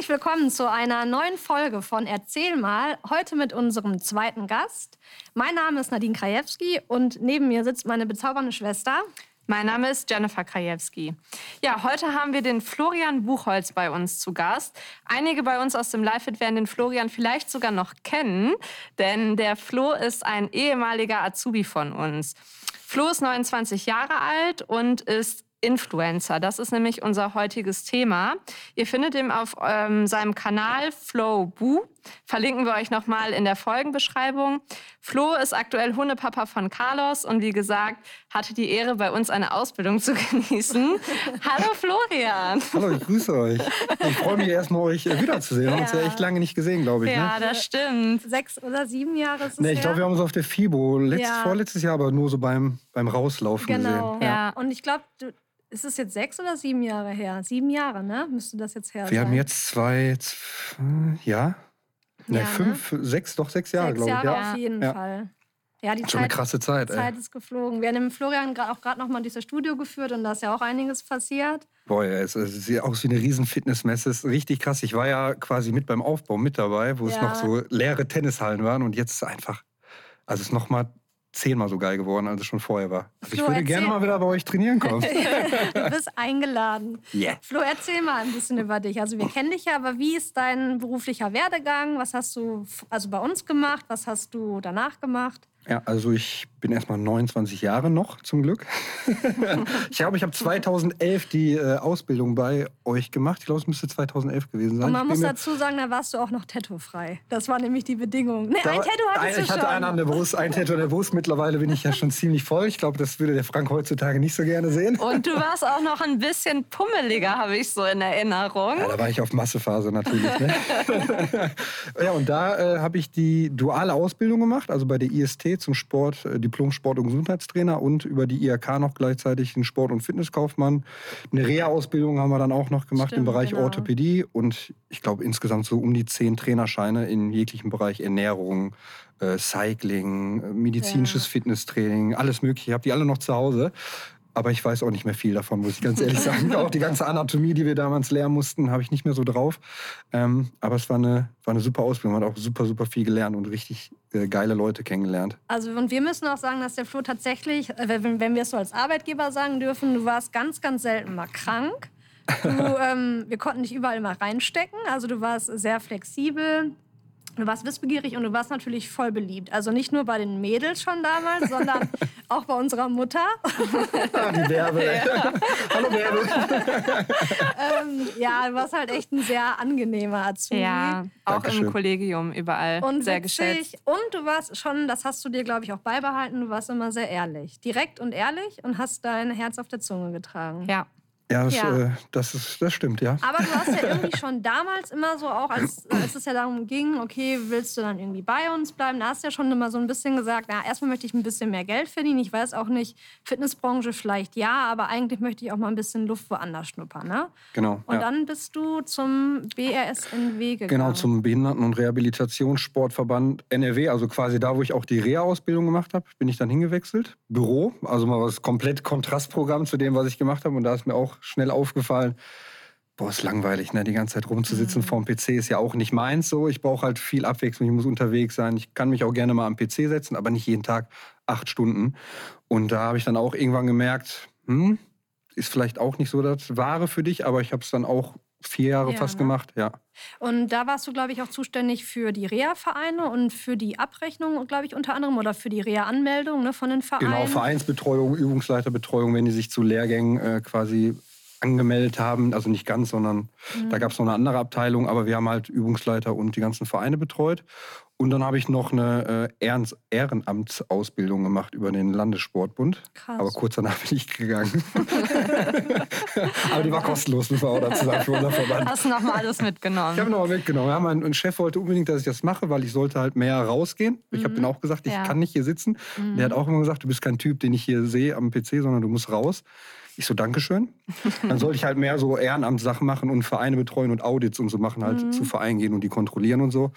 Herzlich willkommen zu einer neuen Folge von Erzähl mal. Heute mit unserem zweiten Gast. Mein Name ist Nadine Krajewski und neben mir sitzt meine bezaubernde Schwester. Mein Name ist Jennifer Krajewski. Ja, heute haben wir den Florian Buchholz bei uns zu Gast. Einige bei uns aus dem Live-It werden den Florian vielleicht sogar noch kennen, denn der Flo ist ein ehemaliger Azubi von uns. Flo ist 29 Jahre alt und ist Influencer. Das ist nämlich unser heutiges Thema. Ihr findet ihn auf ähm, seinem Kanal Flow Boo. Verlinken wir euch nochmal in der Folgenbeschreibung. Flo ist aktuell Hundepapa von Carlos und wie gesagt, hatte die Ehre, bei uns eine Ausbildung zu genießen. Hallo Florian. Hallo, ich grüße euch. Ich freue mich erstmal, euch äh, wiederzusehen. Wir haben uns ja echt lange nicht gesehen, glaube ich. Ja, ne? das stimmt. Sechs oder sieben Jahre ist es Nee, ich glaube, wir haben uns auf der FIBO letzt, Ja. vorletztes Jahr, aber nur so beim, beim Rauslaufen Genau. gesehen. Ja. Und ich glaube, du- ist es jetzt sechs oder sieben Jahre her? Sieben Jahre, ne? Müsste das jetzt her Wir sein. haben jetzt zwei, z- ja, ne, Ja, ne? fünf, sechs, doch sechs Jahre, glaube ich. Jahre Ja. auf jeden Ja. Fall. Ja, die Schon eine Zeit, krasse Zeit, ey. Zeit ist geflogen. Wir haben Florian auch gerade noch mal durch das Studio geführt und da ist ja auch einiges passiert. Boah, ja, es, es sieht aus wie eine riesen Fitnessmesse. Es ist richtig krass. Ich war ja quasi mit beim Aufbau mit dabei, wo es Ja. noch so leere Tennishallen waren und jetzt ist einfach, also es ist noch mal zehnmal so geil geworden, als es schon vorher war. Also ich würde gerne mal wieder bei euch trainieren kommen. Du bist eingeladen. Yeah. Flo, erzähl mal ein bisschen über dich. Also wir kennen dich ja, aber wie ist dein beruflicher Werdegang? Was hast du also bei uns gemacht? Was hast du danach gemacht? Ja, also ich bin erstmal 29 Jahre noch, zum Glück. ich glaube, ich habe 2011 die äh, Ausbildung bei euch gemacht. Ich glaube, es müsste 2011 gewesen sein. Und man muss dazu sagen, da warst du auch noch tattoo-frei. Das war nämlich die Bedingung. Nee, Da ein Tattoo hattest ein, du Ich schon. hatte einen an der Brust, ein Tattoo an der Brust. Mittlerweile bin ich ja schon ziemlich voll. Ich glaube, das würde der Frank heutzutage nicht so gerne sehen. Und du warst auch noch ein bisschen pummeliger, habe ich so in Erinnerung. Ja, da war ich auf Massephase natürlich. Ne? ja, und da äh, habe ich die duale Ausbildung gemacht, also bei der IST zum Sport, äh, Diplom Sport- und Gesundheitstrainer und über die IHK noch gleichzeitig den Sport- und Fitnesskaufmann. Eine Reha-Ausbildung haben wir dann auch noch gemacht im Stimmt, Bereich genau. Orthopädie und ich glaube insgesamt so um die zehn Trainerscheine in jeglichem Bereich Ernährung, äh, Cycling, äh, medizinisches Ja. Fitnesstraining, alles mögliche. Ich habe die alle noch zu Hause. Aber ich weiß auch nicht mehr viel davon, muss ich ganz ehrlich sagen. Auch die ganze Anatomie, die wir damals lernen mussten, habe ich nicht mehr so drauf. Ähm, aber es war eine, war eine super Ausbildung. Man hat auch super, super viel gelernt und richtig äh, geile Leute kennengelernt. Also und wir müssen auch sagen, dass der Flo tatsächlich, äh, wenn, wenn wir es so als Arbeitgeber sagen dürfen, du warst ganz, ganz selten mal krank. Du, ähm, wir konnten dich überall mal reinstecken. Also du warst sehr flexibel. Du warst wissbegierig und du warst natürlich voll beliebt. Also nicht nur bei den Mädels schon damals, sondern auch bei unserer Mutter. Ah, die Werbe. Hallo Werbe. ähm, ja, du warst halt echt ein sehr angenehmer Azubi. Ja, auch Dankeschön. im Kollegium überall Und sehr witzig. geschätzt. Und du warst schon, das hast du dir, glaube ich, auch beibehalten, du warst immer sehr ehrlich. Direkt und ehrlich und hast dein Herz auf der Zunge getragen. Ja. Ja, das, Ja. Äh, das, ist, das stimmt, ja. Aber du hast ja irgendwie schon damals immer so auch, als, als es ja darum ging, okay, willst du dann irgendwie bei uns bleiben, da hast du ja schon immer so ein bisschen gesagt, na, erstmal möchte ich ein bisschen mehr Geld verdienen. Ich weiß auch nicht, Fitnessbranche vielleicht ja, aber eigentlich möchte ich auch mal ein bisschen Luft woanders schnuppern, ne? Genau. Und ja. dann bist du zum BRSNW gegangen. Genau, zum Behinderten- und Rehabilitationssportverband NRW, also quasi da, wo ich auch die Reha-Ausbildung gemacht habe, bin ich dann hingewechselt. Büro, also mal was komplett Kontrastprogramm zu dem, was ich gemacht habe. Und da ist mir auch schnell aufgefallen, boah, ist langweilig, ne? die ganze Zeit rumzusitzen vorm PC ist ja auch nicht meins so. Ich brauche halt viel Abwechslung, ich muss unterwegs sein. Ich kann mich auch gerne mal am PC setzen, aber nicht jeden Tag acht Stunden. Und da habe ich dann auch irgendwann gemerkt, hm, ist vielleicht auch nicht so das Wahre für dich, aber ich habe es dann auch vier Jahre Ja, fast ne? gemacht, ja. Und da warst du, glaube ich, auch zuständig für die Reha-Vereine und für die Abrechnung, glaube ich, unter anderem, oder für die Reha-Anmeldung ne, von den Vereinen. Genau, Vereinsbetreuung, Übungsleiterbetreuung, wenn die sich zu Lehrgängen äh, quasi angemeldet haben. Also nicht ganz, sondern da gab es noch eine andere Abteilung. Aber wir haben halt Übungsleiter und die ganzen Vereine betreut. Und dann habe ich noch eine äh, Ehrenamtsausbildung gemacht über den Landessportbund. Krass. Aber kurz danach bin ich gegangen. Aber die war kostenlos, muss man auch dazu sagen, für unser Verband. Hast du noch mal alles mitgenommen? Ich habe noch mal mitgenommen. Ja, mein, mein Chef wollte unbedingt, dass ich das mache, weil ich sollte halt mehr rausgehen. Ich habe ihm auch gesagt, ich Ja. kann nicht hier sitzen. Der hat auch immer gesagt, du bist kein Typ, den ich hier sehe am PC, sondern du musst raus. Ich so, Dankeschön. Dann sollte ich halt mehr so Ehrenamtssachen machen und Vereine betreuen und Audits und so machen, halt zu Vereinen gehen und die kontrollieren und so.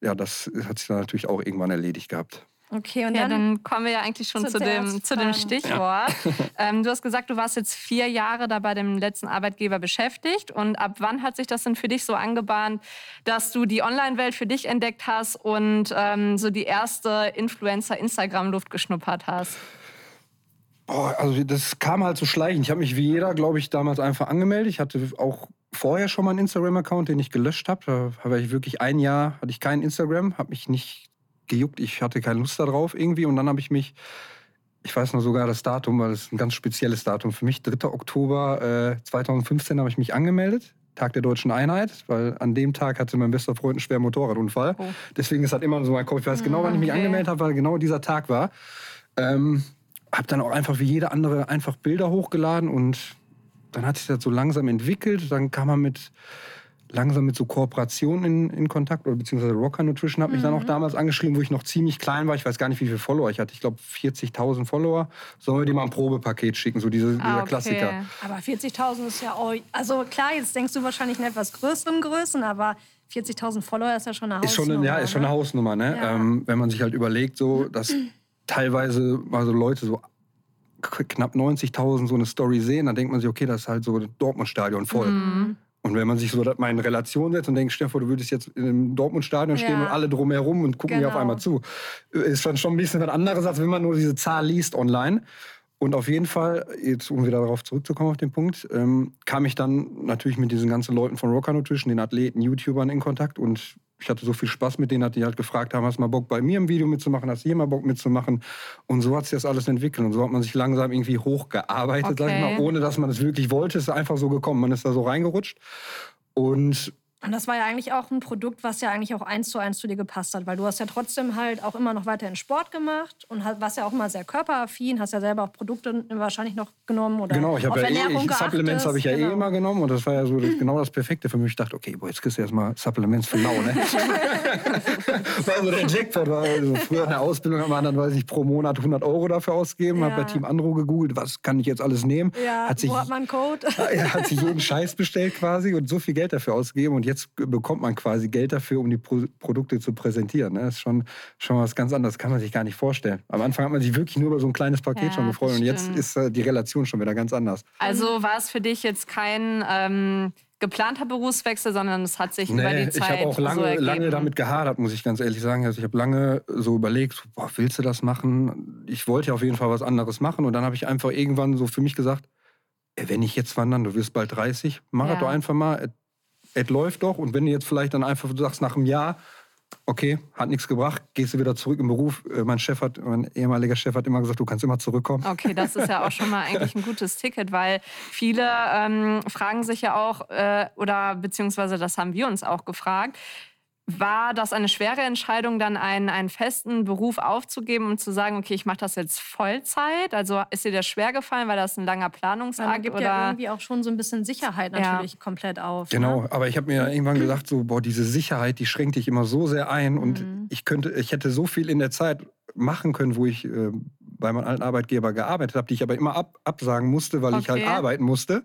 Ja, das hat sich dann natürlich auch irgendwann erledigt gehabt. Okay, und Ja, dann, dann kommen wir ja eigentlich schon Zu zu, dem, zu dem. Stichwort. Ähm, du hast gesagt, du warst jetzt vier Jahre da bei dem letzten Arbeitgeber beschäftigt. Und ab wann hat sich das denn für dich so angebahnt, dass du die Online-Welt für dich entdeckt hast und ähm, so die erste Influencer-Instagram-Luft geschnuppert hast? Boah, also das kam halt so schleichend. Ich habe mich wie jeder, glaube ich, damals einfach angemeldet. Ich hatte auch vorher schon mal einen Instagram-Account, den ich gelöscht habe. Da habe ich wirklich ein Jahr, hatte ich kein Instagram, habe mich nicht gejuckt. Ich hatte keine Lust darauf irgendwie. Und dann habe ich mich, ich weiß noch sogar das Datum, weil das ist ein ganz spezielles Datum für mich, 3. Oktober äh, 2015 habe ich mich angemeldet. Tag der Deutschen Einheit, weil an dem Tag hatte mein bester Freund einen schweren Motorradunfall. Oh. Deswegen ist das immer so mein Kopf. Ich weiß genau, wann ich mich okay. angemeldet habe, weil genau dieser Tag war. Ähm, habe dann auch einfach wie jeder andere einfach Bilder hochgeladen und dann hat sich das so langsam entwickelt. Dann kam man mit langsam mit so Kooperationen in, in Kontakt oder beziehungsweise Rocker Nutrition hat mich dann auch damals angeschrieben, wo ich noch ziemlich klein war. Ich weiß gar nicht, wie viele Follower ich hatte. Ich glaube 40.000 Follower. Sollen wir dir mal ein Probepaket schicken, so diese, dieser Ah, okay. Klassiker. aber 40.000 ist ja auch. Also klar, jetzt denkst du wahrscheinlich in etwas größeren Größen, aber 40.000 Follower ist ja schon eine Ist schon, Hausnummer. eine, ja, ist schon eine ne? Hausnummer, ne? Ja. Ähm, wenn man sich halt überlegt, so, dass teilweise mal so Leute so knapp 90.000 so eine Story sehen, dann denkt man sich, okay, das ist halt so Dortmund-Stadion voll. Mhm. Und wenn man sich so das mal in Relation setzt und denkt, vor, du würdest jetzt im Dortmund-Stadion stehen Ja. und alle drumherum und gucken dir auf Genau. einmal zu. Ist dann schon ein bisschen was anderes, als wenn man nur diese Zahl liest online. Und auf jeden Fall, jetzt um wieder darauf zurückzukommen auf den Punkt, ähm, kam ich dann natürlich mit diesen ganzen Leuten von Rocker Nutrition, den Athleten, YouTubern in Kontakt. Und ich hatte so viel Spaß mit denen, dass die halt gefragt haben, hast du mal Bock bei mir im Video mitzumachen, hast du hier mal Bock mitzumachen? Und so hat sich das alles entwickelt. Und so hat man sich langsam irgendwie hochgearbeitet, sag ich Okay. mal, ohne dass man es wirklich wollte, es ist einfach so gekommen, man ist da so reingerutscht. Und Und das war ja eigentlich auch ein Produkt, was ja eigentlich auch eins zu eins zu dir gepasst hat, weil du hast ja trotzdem halt auch immer noch weiterhin Sport gemacht und warst ja auch immer sehr körperaffin, hast ja selber auch Produkte wahrscheinlich noch genommen oder Genau, ich auf habe ja eh, Ernährung ich, Supplements habe ich ja eh Genau. immer genommen und das war ja so das, genau das Perfekte für mich. Ich dachte, okay, boah, jetzt kriegst du erstmal Supplements für lau, ne? war so der Jackpot. War also früher in der Ausbildung hat man dann, weiß ich, pro Monat 100 Euro dafür ausgegeben. Ja. Hab bei Team Andro gegoogelt, was kann ich jetzt alles nehmen? Ja, hat sich, wo hat man Code? er hat sich jeden Scheiß bestellt quasi und so viel Geld dafür ausgegeben und jetzt bekommt man quasi Geld dafür, um die Pro Produkte zu präsentieren. Ne? Das ist schon, schon was ganz anderes, kann man sich gar nicht vorstellen. Am Anfang hat man sich wirklich nur über so ein kleines Paket Ja, schon gefreut und jetzt ist äh, die Relation schon wieder ganz anders. Also war es für dich jetzt kein ähm, geplanter Berufswechsel, sondern es hat sich über Nee, die ich Zeit habe auch lange, so lange damit gehadert, muss ich ganz ehrlich sagen. Also ich habe lange so überlegt, boah, willst du das machen? Ich wollte ja auf jeden Fall was anderes machen. Und dann habe ich einfach irgendwann so für mich gesagt, wenn ich jetzt wandern, du wirst bald 30, mach Ja. das doch einfach mal. Es- läuft doch. Und wenn du jetzt vielleicht dann einfach sagst, nach einem Jahr, okay, hat nichts gebracht, gehst du wieder zurück im Beruf. Äh, Mein Chef hat, mein ehemaliger Chef hat immer gesagt, du kannst immer zurückkommen. Okay, das ist ja auch schon mal eigentlich ein gutes Ticket, weil viele ähm, fragen sich ja auch, äh, oder beziehungsweise das haben wir uns auch gefragt, war das eine schwere Entscheidung, dann einen, einen festen Beruf aufzugeben und zu sagen, okay, ich mache das jetzt Vollzeit? Also ist dir das schwer gefallen, weil das ein langer Weil man Planungsakt gibt oder ja irgendwie auch schon so ein bisschen Sicherheit Ja. natürlich komplett auf. Genau, Ne? aber ich habe mir irgendwann gedacht, so, boah, diese Sicherheit, die schränkt dich immer so sehr ein. Und Mhm. ich könnte, ich hätte so viel in der Zeit machen können, wo ich äh, bei meinem alten Arbeitgeber gearbeitet habe, die ich aber immer ab, absagen musste, weil ich halt Okay. arbeiten musste.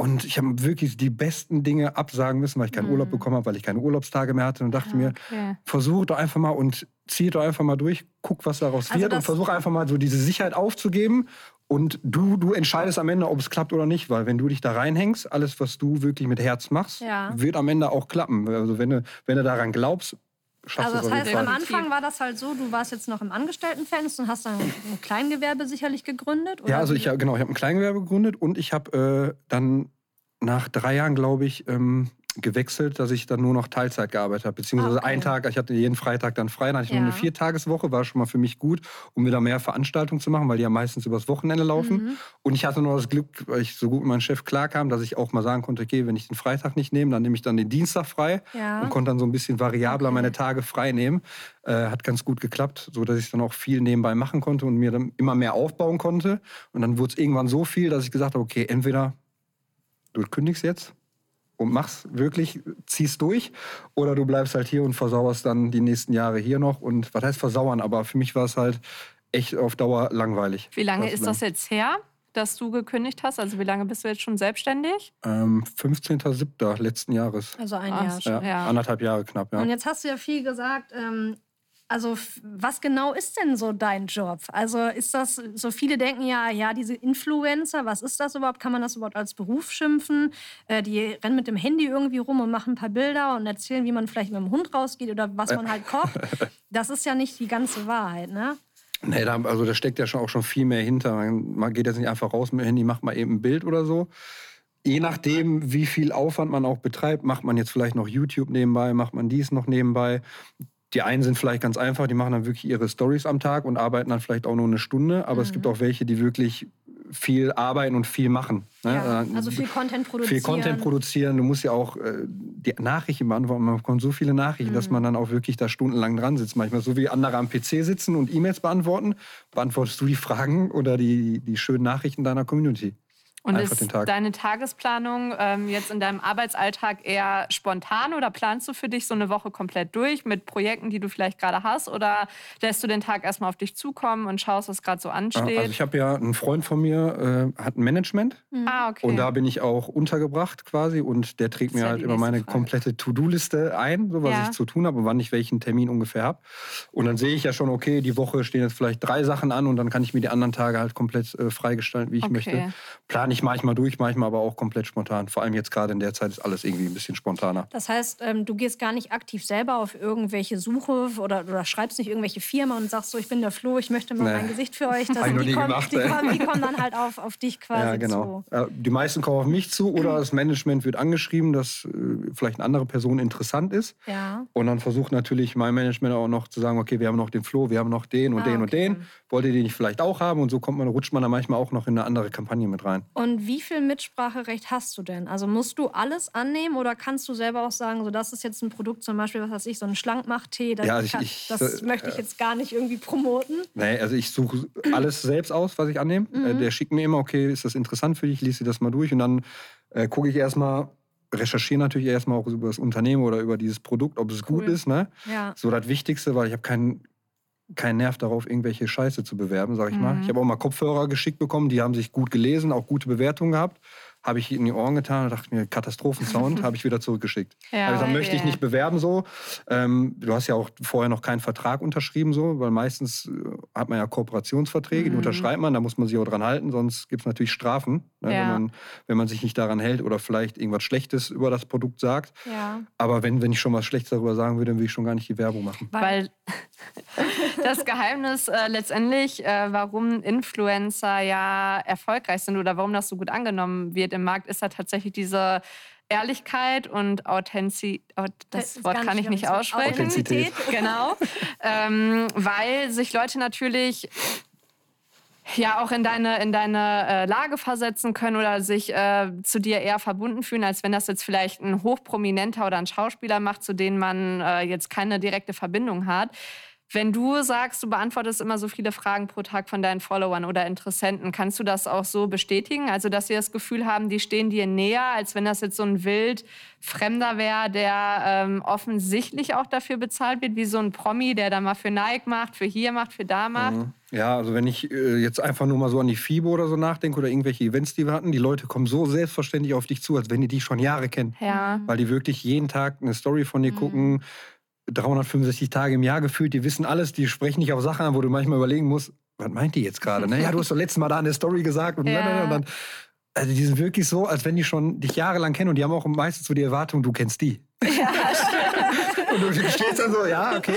Und ich habe wirklich die besten Dinge absagen müssen, weil ich keinen Mhm. Urlaub bekommen habe, weil ich keine Urlaubstage mehr hatte und dachte mir, Okay. versuch doch einfach mal und zieh doch einfach mal durch, guck, was daraus Also wird und versuch einfach mal so diese Sicherheit aufzugeben. Und du, du entscheidest am Ende, ob es klappt oder nicht, weil wenn du dich da reinhängst, alles, was du wirklich mit Herz machst, Ja. wird am Ende auch klappen. Also wenn du, wenn du daran glaubst, schaffst Also das heißt, am. Anfang war das halt so, du warst jetzt noch im Angestelltenverhältnis und hast dann ein Kleingewerbe sicherlich gegründet? Oder Ja, also ich genau, ich habe ein Kleingewerbe gegründet und ich habe äh, dann nach drei Jahren, glaube ich, ähm, gewechselt, dass ich dann nur noch Teilzeit gearbeitet habe. Beziehungsweise Ah, okay. einen Tag, ich hatte jeden Freitag dann frei, dann hatte ich Ja. nur eine Viertageswoche, war schon mal für mich gut, um wieder mehr Veranstaltungen zu machen, weil die ja meistens übers Wochenende laufen. Mhm. Und ich hatte noch das Glück, weil ich so gut mit meinem Chef klarkam, dass ich auch mal sagen konnte, okay, wenn ich den Freitag nicht nehme, dann nehme ich dann den Dienstag frei Ja. und konnte dann so ein bisschen variabler Okay. meine Tage frei nehmen. Äh, hat ganz gut geklappt, so dass ich dann auch viel nebenbei machen konnte und mir dann immer mehr aufbauen konnte. Und dann wurde es irgendwann so viel, dass ich gesagt habe, okay, entweder du kündigst jetzt und machst wirklich, ziehst durch, oder du bleibst halt hier und versauerst dann die nächsten Jahre hier noch. Und was heißt versauern? Aber für mich war es halt echt auf Dauer langweilig. Wie lange Das ist das jetzt her, dass du gekündigt hast? Also wie lange bist du jetzt schon selbstständig? Ähm, 15.07. letzten Jahres. Also ein Ach Jahr schon. Ja, Ja. Anderthalb Jahre knapp, ja. Und jetzt hast du ja viel gesagt, ähm, Also was genau ist denn so dein Job? Also ist das, so viele denken ja, ja, diese Influencer, was ist das überhaupt? Kann man das überhaupt als Beruf schimpfen? Äh, die rennen mit dem Handy irgendwie rum und machen ein paar Bilder und erzählen, wie man vielleicht mit dem Hund rausgeht oder was man halt kocht. Das ist ja nicht die ganze Wahrheit, ne? Nee, da, also da steckt ja schon auch schon viel mehr hinter. Man geht jetzt nicht einfach raus mit dem Handy, macht mal eben ein Bild oder so. Je nachdem, wie viel Aufwand man auch betreibt, macht man jetzt vielleicht noch YouTube nebenbei, macht man dies noch nebenbei. Die einen sind vielleicht ganz einfach, die machen dann wirklich ihre Stories am Tag und arbeiten dann vielleicht auch nur eine Stunde. Aber mhm. es gibt auch welche, die wirklich viel arbeiten und viel machen. Ne? Ja, also viel Content produzieren. Viel Content produzieren. Du musst ja auch äh, die Nachrichten beantworten. Man bekommt so viele Nachrichten, mhm. dass man dann auch wirklich da stundenlang dran sitzt. Manchmal so wie andere am PC sitzen und E-Mails beantworten, beantwortest du die Fragen oder die, die schönen Nachrichten deiner Community. Und ist Tag. deine Tagesplanung ähm, jetzt in deinem Arbeitsalltag eher spontan oder planst du für dich so eine Woche komplett durch mit Projekten, die du vielleicht gerade hast? Oder lässt du den Tag erstmal auf dich zukommen und schaust, was gerade so ansteht? Also ich habe ja, einen Freund von mir äh, hat ein Management. Mhm. Ah, okay. Und da bin ich auch untergebracht quasi und der trägt mir halt immer meine Frage. komplette To-Do-Liste ein, so was ja. ich zu tun habe und wann ich welchen Termin ungefähr habe. Und dann sehe ich ja schon, okay, die Woche stehen jetzt vielleicht drei Sachen an und dann kann ich mir die anderen Tage halt komplett äh, freigestalten, wie ich okay. möchte. Plan plane ich manchmal durch, manchmal aber auch komplett spontan. Vor allem jetzt gerade in der Zeit ist alles irgendwie ein bisschen spontaner. Das heißt, ähm, du gehst gar nicht aktiv selber auf irgendwelche Suche oder, oder schreibst nicht irgendwelche Firmen und sagst so, ich bin der Flo, ich möchte mal nee. mein Gesicht für euch. Das, die, kommen, gemacht, die, kommen, die, kommen, dann halt auf, auf dich quasi ja, genau. zu. Die meisten kommen auf mich zu oder das Management wird angeschrieben, dass äh, vielleicht eine andere Person interessant ist. Ja. Und dann versucht natürlich mein Management auch noch zu sagen, okay, wir haben noch den Flo, wir haben noch den und ah, den okay. und den. Wollt ihr den nicht vielleicht auch haben? Und so kommt man, rutscht man dann manchmal auch noch in eine andere Kampagne mit rein. Und wie viel Mitspracherecht hast du denn? Also musst du alles annehmen oder kannst du selber auch sagen, so das ist jetzt ein Produkt, zum Beispiel, was weiß ich, so ein Schlankmacht-Tee, das, ja, ich, ich, das äh, möchte ich jetzt gar nicht irgendwie promoten? Nee, also ich suche alles selbst aus, was ich annehme. Mhm. Der schickt mir immer, okay, ist das interessant für dich, lies dir das mal durch und dann äh, gucke ich erstmal, recherchiere natürlich erstmal auch über das Unternehmen oder über dieses Produkt, ob es cool. gut ist. Ne? Ja. So das Wichtigste, weil ich habe keinen keinen Nerv darauf, irgendwelche Scheiße zu bewerben, sag ich mhm. mal. Ich habe auch mal Kopfhörer geschickt bekommen, die haben sich gut gelesen, auch gute Bewertungen gehabt. Habe ich in die Ohren getan und dachte mir, Katastrophensound, habe ich wieder zurückgeschickt. Ja, also dann möchte ich nicht bewerben so. Ähm, du hast ja auch vorher noch keinen Vertrag unterschrieben so, weil meistens äh, hat man ja Kooperationsverträge, mhm. die unterschreibt man, da muss man sich auch dran halten, sonst gibt es natürlich Strafen, ne, ja. wenn, man, wenn man sich nicht daran hält oder vielleicht irgendwas Schlechtes über das Produkt sagt. Ja. Aber wenn, wenn ich schon was Schlechtes darüber sagen würde, dann würde ich schon gar nicht die Werbung machen. Weil das Geheimnis äh, letztendlich, äh, warum Influencer ja erfolgreich sind oder warum das so gut angenommen wird im Markt, ist ja tatsächlich diese Ehrlichkeit und Authentizität. Das, das Wort kann ich nicht aussprechen. Authentizität. Genau. ähm, weil sich Leute natürlich ja auch in deine, in deine äh, Lage versetzen können oder sich äh, zu dir eher verbunden fühlen, als wenn das jetzt vielleicht ein Hochprominenter oder ein Schauspieler macht, zu denen man äh, jetzt keine direkte Verbindung hat. Wenn du sagst, du beantwortest immer so viele Fragen pro Tag von deinen Followern oder Interessenten, kannst du das auch so bestätigen? Also, dass sie das Gefühl haben, die stehen dir näher, als wenn das jetzt so ein wild Fremder wäre, der ähm, offensichtlich auch dafür bezahlt wird, wie so ein Promi, der da mal für Nike macht, für hier macht, für da macht? Mhm. Ja, also wenn ich äh, jetzt einfach nur mal so an die FIBO oder so nachdenke oder irgendwelche Events, die wir hatten, die Leute kommen so selbstverständlich auf dich zu, als wenn die dich schon Jahre kennen. Ja. Weil die wirklich jeden Tag eine Story von dir mhm. gucken 365 Tage im Jahr gefühlt, die wissen alles, die sprechen nicht auf Sachen an, wo du manchmal überlegen musst, was meint die jetzt gerade? Ne? Ja, du hast doch letztes Mal da eine Story gesagt und, ja. und dann. Also die sind wirklich so, als wenn die schon dich jahrelang kennen und die haben auch meistens so die Erwartung, du kennst die. Ja, und du stehst dann so, ja, okay.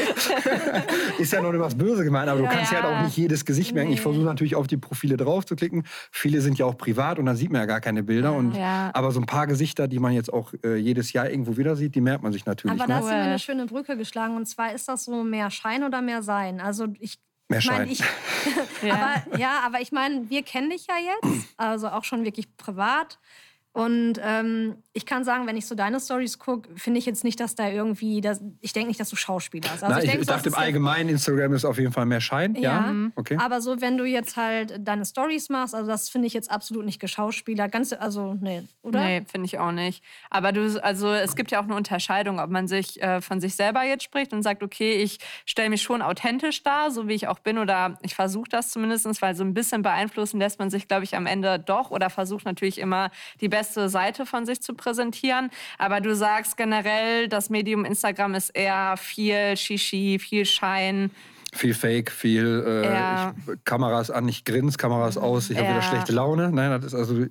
ist ja noch was Böse gemeint, aber du kannst ja, halt auch nicht jedes Gesicht merken. Nee. Ich versuche natürlich auf die Profile drauf zu klicken. Viele sind ja auch privat und dann sieht man ja gar keine Bilder. Und, ja. Aber so ein paar Gesichter, die man jetzt auch äh, jedes Jahr irgendwo wieder sieht, die merkt man sich natürlich. Aber da hast du mir eine schöne Brücke geschlagen. Und zwar ist das so mehr Schein oder mehr Sein? Also ich Mehr Schein. Ich mein, ich, ja. aber, ja, aber ich meine, wir kennen dich ja jetzt, also auch schon wirklich privat. Und ähm, ich kann sagen, wenn ich so deine Stories gucke, finde ich jetzt nicht, dass da irgendwie, das, ich denke nicht, dass du Schauspieler hast. Also Nein, ich, denk, ich dachte im Allgemeinen, Instagram ist auf jeden Fall mehr Schein. Ja, ja. Okay. aber so, wenn du jetzt halt deine Stories machst, also das finde ich jetzt absolut nicht geschauspielert. Ganz, also, nee, oder? Nee, finde ich auch nicht. Aber du, also es gibt ja auch eine Unterscheidung, ob man sich äh, von sich selber jetzt spricht und sagt, okay, ich stelle mich schon authentisch dar, so wie ich auch bin, oder ich versuche das zumindest, weil so ein bisschen beeinflussen lässt man sich, glaube ich, am Ende doch oder versucht natürlich immer die beste beste Seite von sich zu präsentieren. Aber du sagst generell, das Medium Instagram ist eher viel Shishi, viel Schein, viel Fake, viel äh, ja. ich, Kameras an, ich grins, Kameras aus, ich habe ja. wieder schlechte Laune. Nein, das ist also,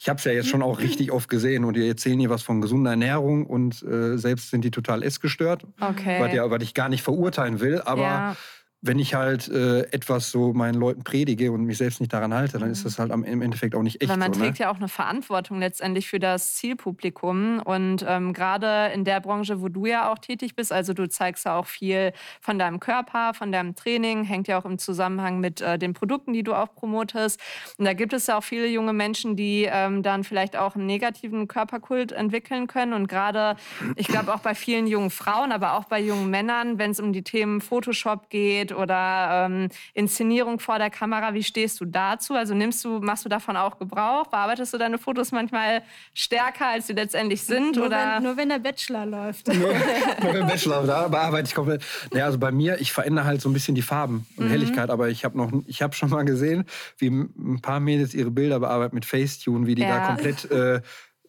ich habe es ja jetzt schon auch richtig oft gesehen und die erzählen hier was von gesunder Ernährung und äh, selbst sind die total essgestört, okay. was, was ich gar nicht verurteilen will, aber ja wenn ich halt äh, etwas so meinen Leuten predige und mich selbst nicht daran halte, dann ist das halt am, im Endeffekt auch nicht echt. Weil man so, ne? trägt ja auch eine Verantwortung letztendlich für das Zielpublikum. Und ähm, gerade in der Branche, wo du ja auch tätig bist, also du zeigst ja auch viel von deinem Körper, von deinem Training, hängt ja auch im Zusammenhang mit äh, den Produkten, die du auch promotest. Und da gibt es ja auch viele junge Menschen, die ähm, dann vielleicht auch einen negativen Körperkult entwickeln können. Und gerade, ich glaube auch bei vielen jungen Frauen, aber auch bei jungen Männern, wenn es um die Themen Photoshop geht, geht oder ähm, Inszenierung vor der Kamera. Wie stehst du dazu? Also nimmst du, machst du davon auch Gebrauch? Bearbeitest du deine Fotos manchmal stärker, als sie letztendlich sind? Nur, oder? Wenn, nur wenn der Bachelor läuft. nur, nur wenn Bachelor, da bearbeite ich komplett. Ja, also bei mir, ich verändere halt so ein bisschen die Farben und mhm. Helligkeit, aber ich habe noch, ich habe schon mal gesehen, wie ein paar Mädels ihre Bilder bearbeiten mit Facetune, wie die ja. da komplett äh,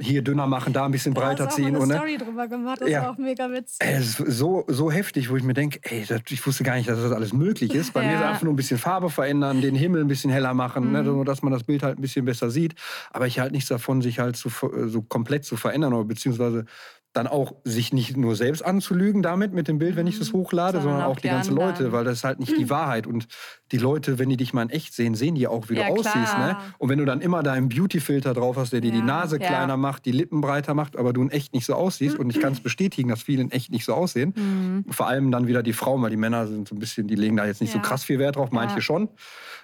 hier dünner machen, da ein bisschen da breiter ziehen. Da hast du eine Story drüber gemacht, das ja. war auch mega witzig. Ey, so, so heftig, wo ich mir denke, ey, das, ich wusste gar nicht, dass das alles möglich ist. Bei ja. mir ist einfach nur ein bisschen Farbe verändern, den Himmel ein bisschen heller machen, ne, mhm. ne, dass man das Bild halt ein bisschen besser sieht. Aber ich halte nichts davon, sich halt zu, so komplett zu verändern oder beziehungsweise dann auch sich nicht nur selbst anzulügen damit mit dem Bild, wenn ich das mhm. hochlade, sondern, sondern auch, auch die ganzen Leute, weil das ist halt nicht die Wahrheit. Und die Leute, wenn die dich mal in echt sehen, sehen die auch, wie ja, du aussiehst. Ne? Und wenn du dann immer deinen Beauty-Filter drauf hast, der dir ja, die Nase ja. kleiner macht, die Lippen breiter macht, aber du in echt nicht so aussiehst, und ich kann es bestätigen, dass viele in echt nicht so aussehen. Mhm. Vor allem dann wieder die Frauen, weil die Männer sind so ein bisschen, die legen da jetzt nicht so krass viel Wert drauf, manche schon.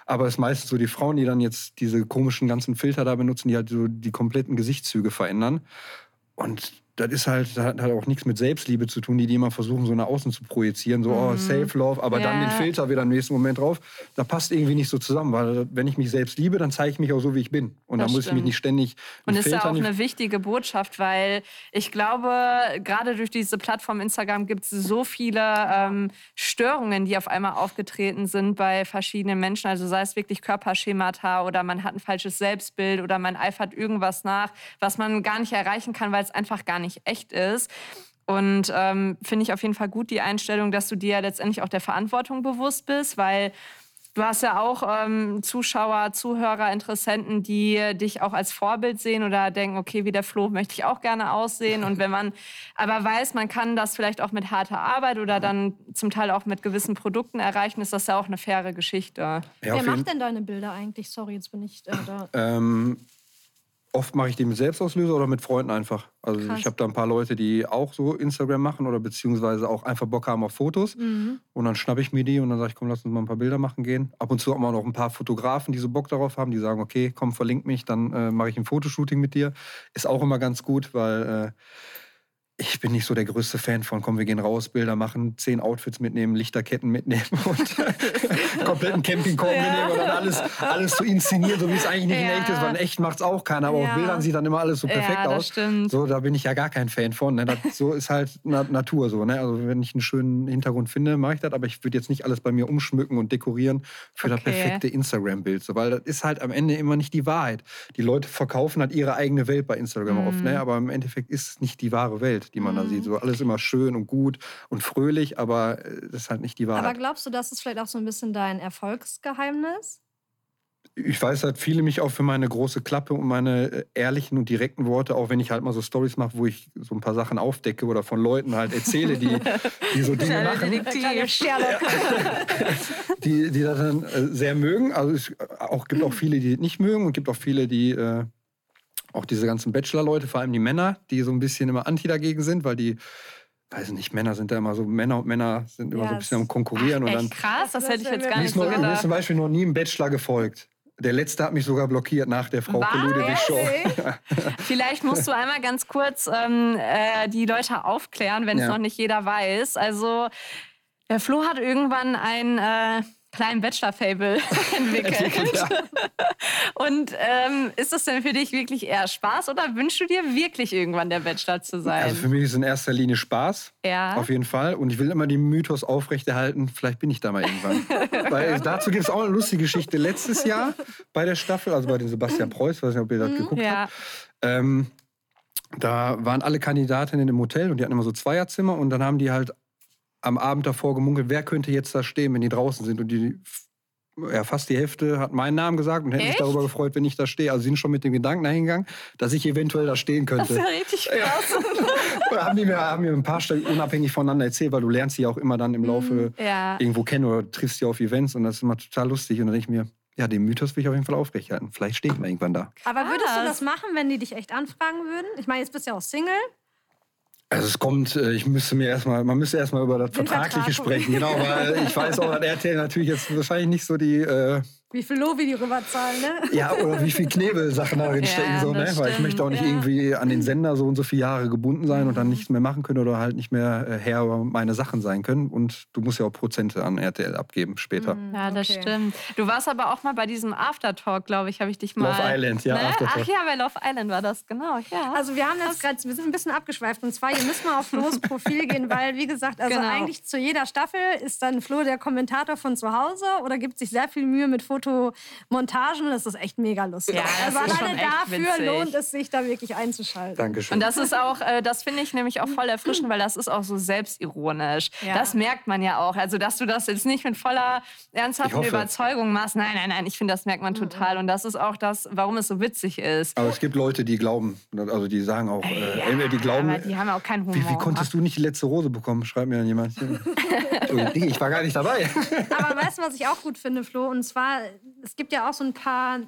Aber es ist meistens so die Frauen, die dann jetzt diese komischen ganzen Filter da benutzen, die halt so die kompletten Gesichtszüge verändern. Und das ist halt, das hat halt auch nichts mit Selbstliebe zu tun, die die immer versuchen, so nach außen zu projizieren, so, oh, mhm. oh, Self-Love, aber ja. dann den Filter wieder im nächsten Moment drauf. Da passt irgendwie nicht so zusammen, weil wenn ich mich selbst liebe, dann zeige ich mich auch so, wie ich bin. Und da muss ich mich nicht ständig. Und ist ja auch eine wichtige Botschaft, weil ich glaube, gerade durch diese Plattform Instagram gibt es so viele ähm, Störungen, die auf einmal aufgetreten sind bei verschiedenen Menschen. Also sei es wirklich Körperschemata oder man hat ein falsches Selbstbild oder man eifert irgendwas nach, was man gar nicht erreichen kann, weil es einfach gar nicht nicht echt ist. Und ähm, finde ich auf jeden Fall gut die Einstellung, dass du dir letztendlich auch der Verantwortung bewusst bist, weil du hast ja auch ähm, Zuschauer, Zuhörer, Interessenten, die dich auch als Vorbild sehen oder denken, okay, wie der Flo möchte ich auch gerne aussehen. Und wenn man aber weiß, man kann das vielleicht auch mit harter Arbeit oder dann zum Teil auch mit gewissen Produkten erreichen, ist das ja auch eine faire Geschichte. Ja, Wer macht denn deine Bilder eigentlich? Sorry, jetzt bin ich äh, da. Ähm, Oft mache ich die mit Selbstauslöser oder mit Freunden einfach. Also Krass. ich habe da ein paar Leute, die auch so Instagram machen oder beziehungsweise auch einfach Bock haben auf Fotos. Mhm. Und dann schnappe ich mir die und dann sage ich, komm, lass uns mal ein paar Bilder machen gehen. Ab und zu haben wir noch ein paar Fotografen, die so Bock darauf haben, die sagen, okay, komm, verlink mich, dann äh, mache ich ein Fotoshooting mit dir. Ist auch immer ganz gut, weil... Äh, ich bin nicht so der größte Fan von, komm, wir gehen raus, Bilder machen, zehn Outfits mitnehmen, Lichterketten mitnehmen und kompletten Campingkorb ja. mitnehmen und dann alles, alles so inszenieren, so wie es eigentlich nicht ja. in echt ist, weil in echt macht es auch keiner, aber ja. auf Bildern sieht dann immer alles so perfekt ja, aus. Stimmt. So, da bin ich ja gar kein Fan von. Ne? Das, so ist halt Na Natur so. Ne? Also wenn ich einen schönen Hintergrund finde, mache ich das, aber ich würde jetzt nicht alles bei mir umschmücken und dekorieren für okay. das perfekte Instagram-Bild. So, weil das ist halt am Ende immer nicht die Wahrheit. Die Leute verkaufen halt ihre eigene Welt bei Instagram mhm. oft, ne? aber im Endeffekt ist es nicht die wahre Welt die man mhm. da sieht. So alles immer schön und gut und fröhlich, aber äh, das ist halt nicht die Wahrheit. Aber glaubst du, das ist vielleicht auch so ein bisschen dein Erfolgsgeheimnis? Ich weiß halt viele mich auch für meine große Klappe und meine äh, ehrlichen und direkten Worte, auch wenn ich halt mal so Stories mache, wo ich so ein paar Sachen aufdecke oder von Leuten halt erzähle, die, die so Dinge machen. die, die das dann äh, sehr mögen. Also es auch, gibt auch viele, die nicht mögen und gibt auch viele, die äh, auch diese ganzen Bachelor-Leute, vor allem die Männer, die so ein bisschen immer anti dagegen sind, weil die weiß nicht, Männer sind da immer so, Männer und Männer sind immer yes. so ein bisschen am Konkurrieren. Ach, und dann, krass, das hätte ich jetzt gar nicht so gedacht. Mir ist zum Beispiel noch nie ein Bachelor gefolgt. Der letzte hat mich sogar blockiert nach der Frau Koludewig Show. Vielleicht musst du einmal ganz kurz ähm, äh, die Leute aufklären, wenn es ja. noch nicht jeder weiß. Also, der Flo hat irgendwann ein äh, kleinen Bachelor-Fable entwickelt. Ja. Und ähm, ist das denn für dich wirklich eher Spaß oder wünschst du dir wirklich irgendwann der Bachelor zu sein? Also für mich ist es in erster Linie Spaß. Ja. Auf jeden Fall. Und ich will immer den Mythos aufrechterhalten, vielleicht bin ich da mal irgendwann. Weil dazu gibt es auch eine lustige Geschichte. Letztes Jahr bei der Staffel, also bei den Sebastian Preuß, weiß nicht, ob ihr das geguckt Mhm. ja. habt. Ähm, da waren alle Kandidatinnen im Hotel und die hatten immer so Zweierzimmer und dann haben die halt am Abend davor gemunkelt, wer könnte jetzt da stehen, wenn die draußen sind. Und die, ja, fast die Hälfte hat meinen Namen gesagt und hätten sich darüber gefreut, wenn ich da stehe. Also sie sind schon mit dem Gedanken dahingegangen, dass ich eventuell da stehen Das könnte. ist ja richtig krass. Oder haben die mir, haben mir ein paar Stellen unabhängig voneinander erzählt, weil du lernst sie ja auch immer dann im Laufe Ja. irgendwo kennen oder triffst sie auf Events und das ist immer total lustig. Und dann denke ich mir, ja, den Mythos will ich auf jeden Fall aufrechterhalten. Vielleicht stehe ich mal irgendwann da. Aber würdest du Krass. das machen, wenn die dich echt anfragen würden? Ich meine, jetzt bist du ja auch Single. Also es kommt, äh, ich müsste mir erstmal, man müsste erstmal über das Den Vertragliche Vertrag sprechen, genau, weil ich weiß auch, dass RTL natürlich jetzt wahrscheinlich nicht so die, äh, Wie viel Lobi die rüberzahlen, ne? ja, oder wie viel Knebelsachen darin Ja, stecken, so, ne? das Weil ich möchte auch nicht stimmt, ja. irgendwie an den Sender so und so viele Jahre gebunden sein und dann nichts mehr machen können oder halt nicht mehr äh, Herr über meine Sachen sein können. Und du musst ja auch Prozente an RTL abgeben später. Ja, das Okay. stimmt. Du warst aber auch mal bei diesem Aftertalk, glaube ich, habe ich dich mal. Love Island, ja, ne? Aftertalk. Ach ja, bei Love Island war das, genau. Ja. Also wir haben jetzt gerade, wir sind ein bisschen abgeschweift und zwar, ihr müsst mal auf Flo's Profil gehen, weil wie gesagt, also Genau. eigentlich zu jeder Staffel ist dann Flo der Kommentator von zu Hause oder gibt sich sehr viel Mühe mit Fotomontagen das ist echt mega lustig. Ja, also alleine dafür witzig. lohnt es sich da wirklich einzuschalten. Dankeschön. Und das ist auch, äh, das finde ich nämlich auch voll erfrischend, weil das ist auch so selbstironisch. Ja. Das merkt man ja auch. Also, dass du das jetzt nicht mit voller ernsthaften. Überzeugung machst. Nein, nein, nein, ich finde, das merkt man total. Und das ist auch das, warum es so witzig ist. Aber es gibt Leute, die glauben, also die sagen auch, äh, Ja, entweder die glauben, aber die haben ja auch keinen Humor. wie, wie konntest du nicht die letzte Rose bekommen? Schreibt mir dann jemand. ich war gar nicht dabei. Aber weißt du, was ich auch gut finde, Flo? Und zwar, es gibt ja auch so ein paar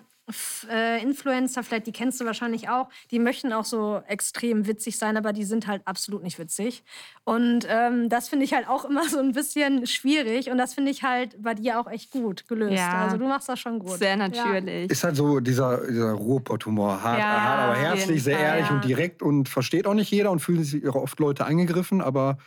äh, Influencer, vielleicht die kennst du wahrscheinlich auch, die möchten auch so extrem witzig sein, aber die sind halt absolut nicht witzig. Und ähm, das finde ich halt auch immer so ein bisschen schwierig. Und das finde ich halt bei dir auch echt gut gelöst. Ja. Also du machst das schon gut. Sehr Ja. natürlich. Ist halt so dieser, dieser Ruhrpott-Humor. Hart, Ja, hart, aber herzlich, sehr Fall, ehrlich ja. und direkt und versteht auch nicht jeder und fühlen sich auch oft Leute angegriffen, aber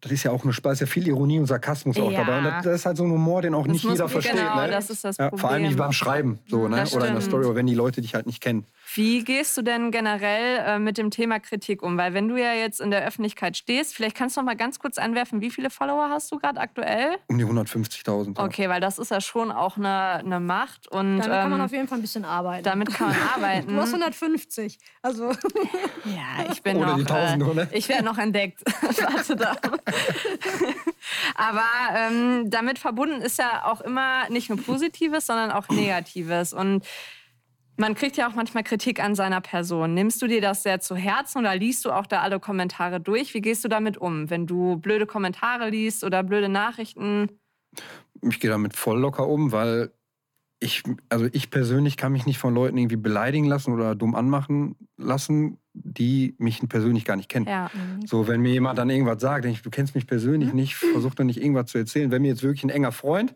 das ist ja auch eine Spaß, ja viel Ironie und Sarkasmus auch Ja. dabei. Und das, das ist halt so ein Humor, den auch Das nicht jeder versteht. genau, ne? das ist das ja, Vor allem nicht Problem. beim Schreiben so, ne? Das oder in der. Story, oder wenn die Leute dich halt nicht kennen. Wie gehst du denn generell äh, mit dem Thema Kritik um? Weil wenn du ja jetzt in der Öffentlichkeit stehst, vielleicht kannst du noch mal ganz kurz anwerfen, wie viele Follower hast du gerade aktuell? Um die 150.000. ja. Okay, weil das ist ja schon auch eine, eine Macht und Damit kann man ähm, auf jeden Fall ein bisschen arbeiten. damit kann man arbeiten. du hast 150. Also Ja, ich bin Ohne noch. die 1000, äh, oder? Ich werde noch entdeckt. Warte da. Aber ähm, damit verbunden ist ja auch immer nicht nur Positives, sondern auch Negatives. Und man kriegt ja auch manchmal Kritik an seiner Person. Nimmst du dir das sehr zu Herzen oder liest du auch da alle Kommentare durch? Wie gehst du damit um, wenn du blöde Kommentare liest oder blöde Nachrichten? ich gehe damit voll locker um, weil ich, also ich persönlich kann mich nicht von Leuten irgendwie beleidigen lassen oder dumm anmachen lassen, die mich persönlich gar nicht kennen. Ja. So, wenn mir jemand dann irgendwas sagt, denke ich, du kennst mich persönlich Mhm. nicht, versuch doch nicht irgendwas zu erzählen. Wenn mir jetzt wirklich ein enger Freund,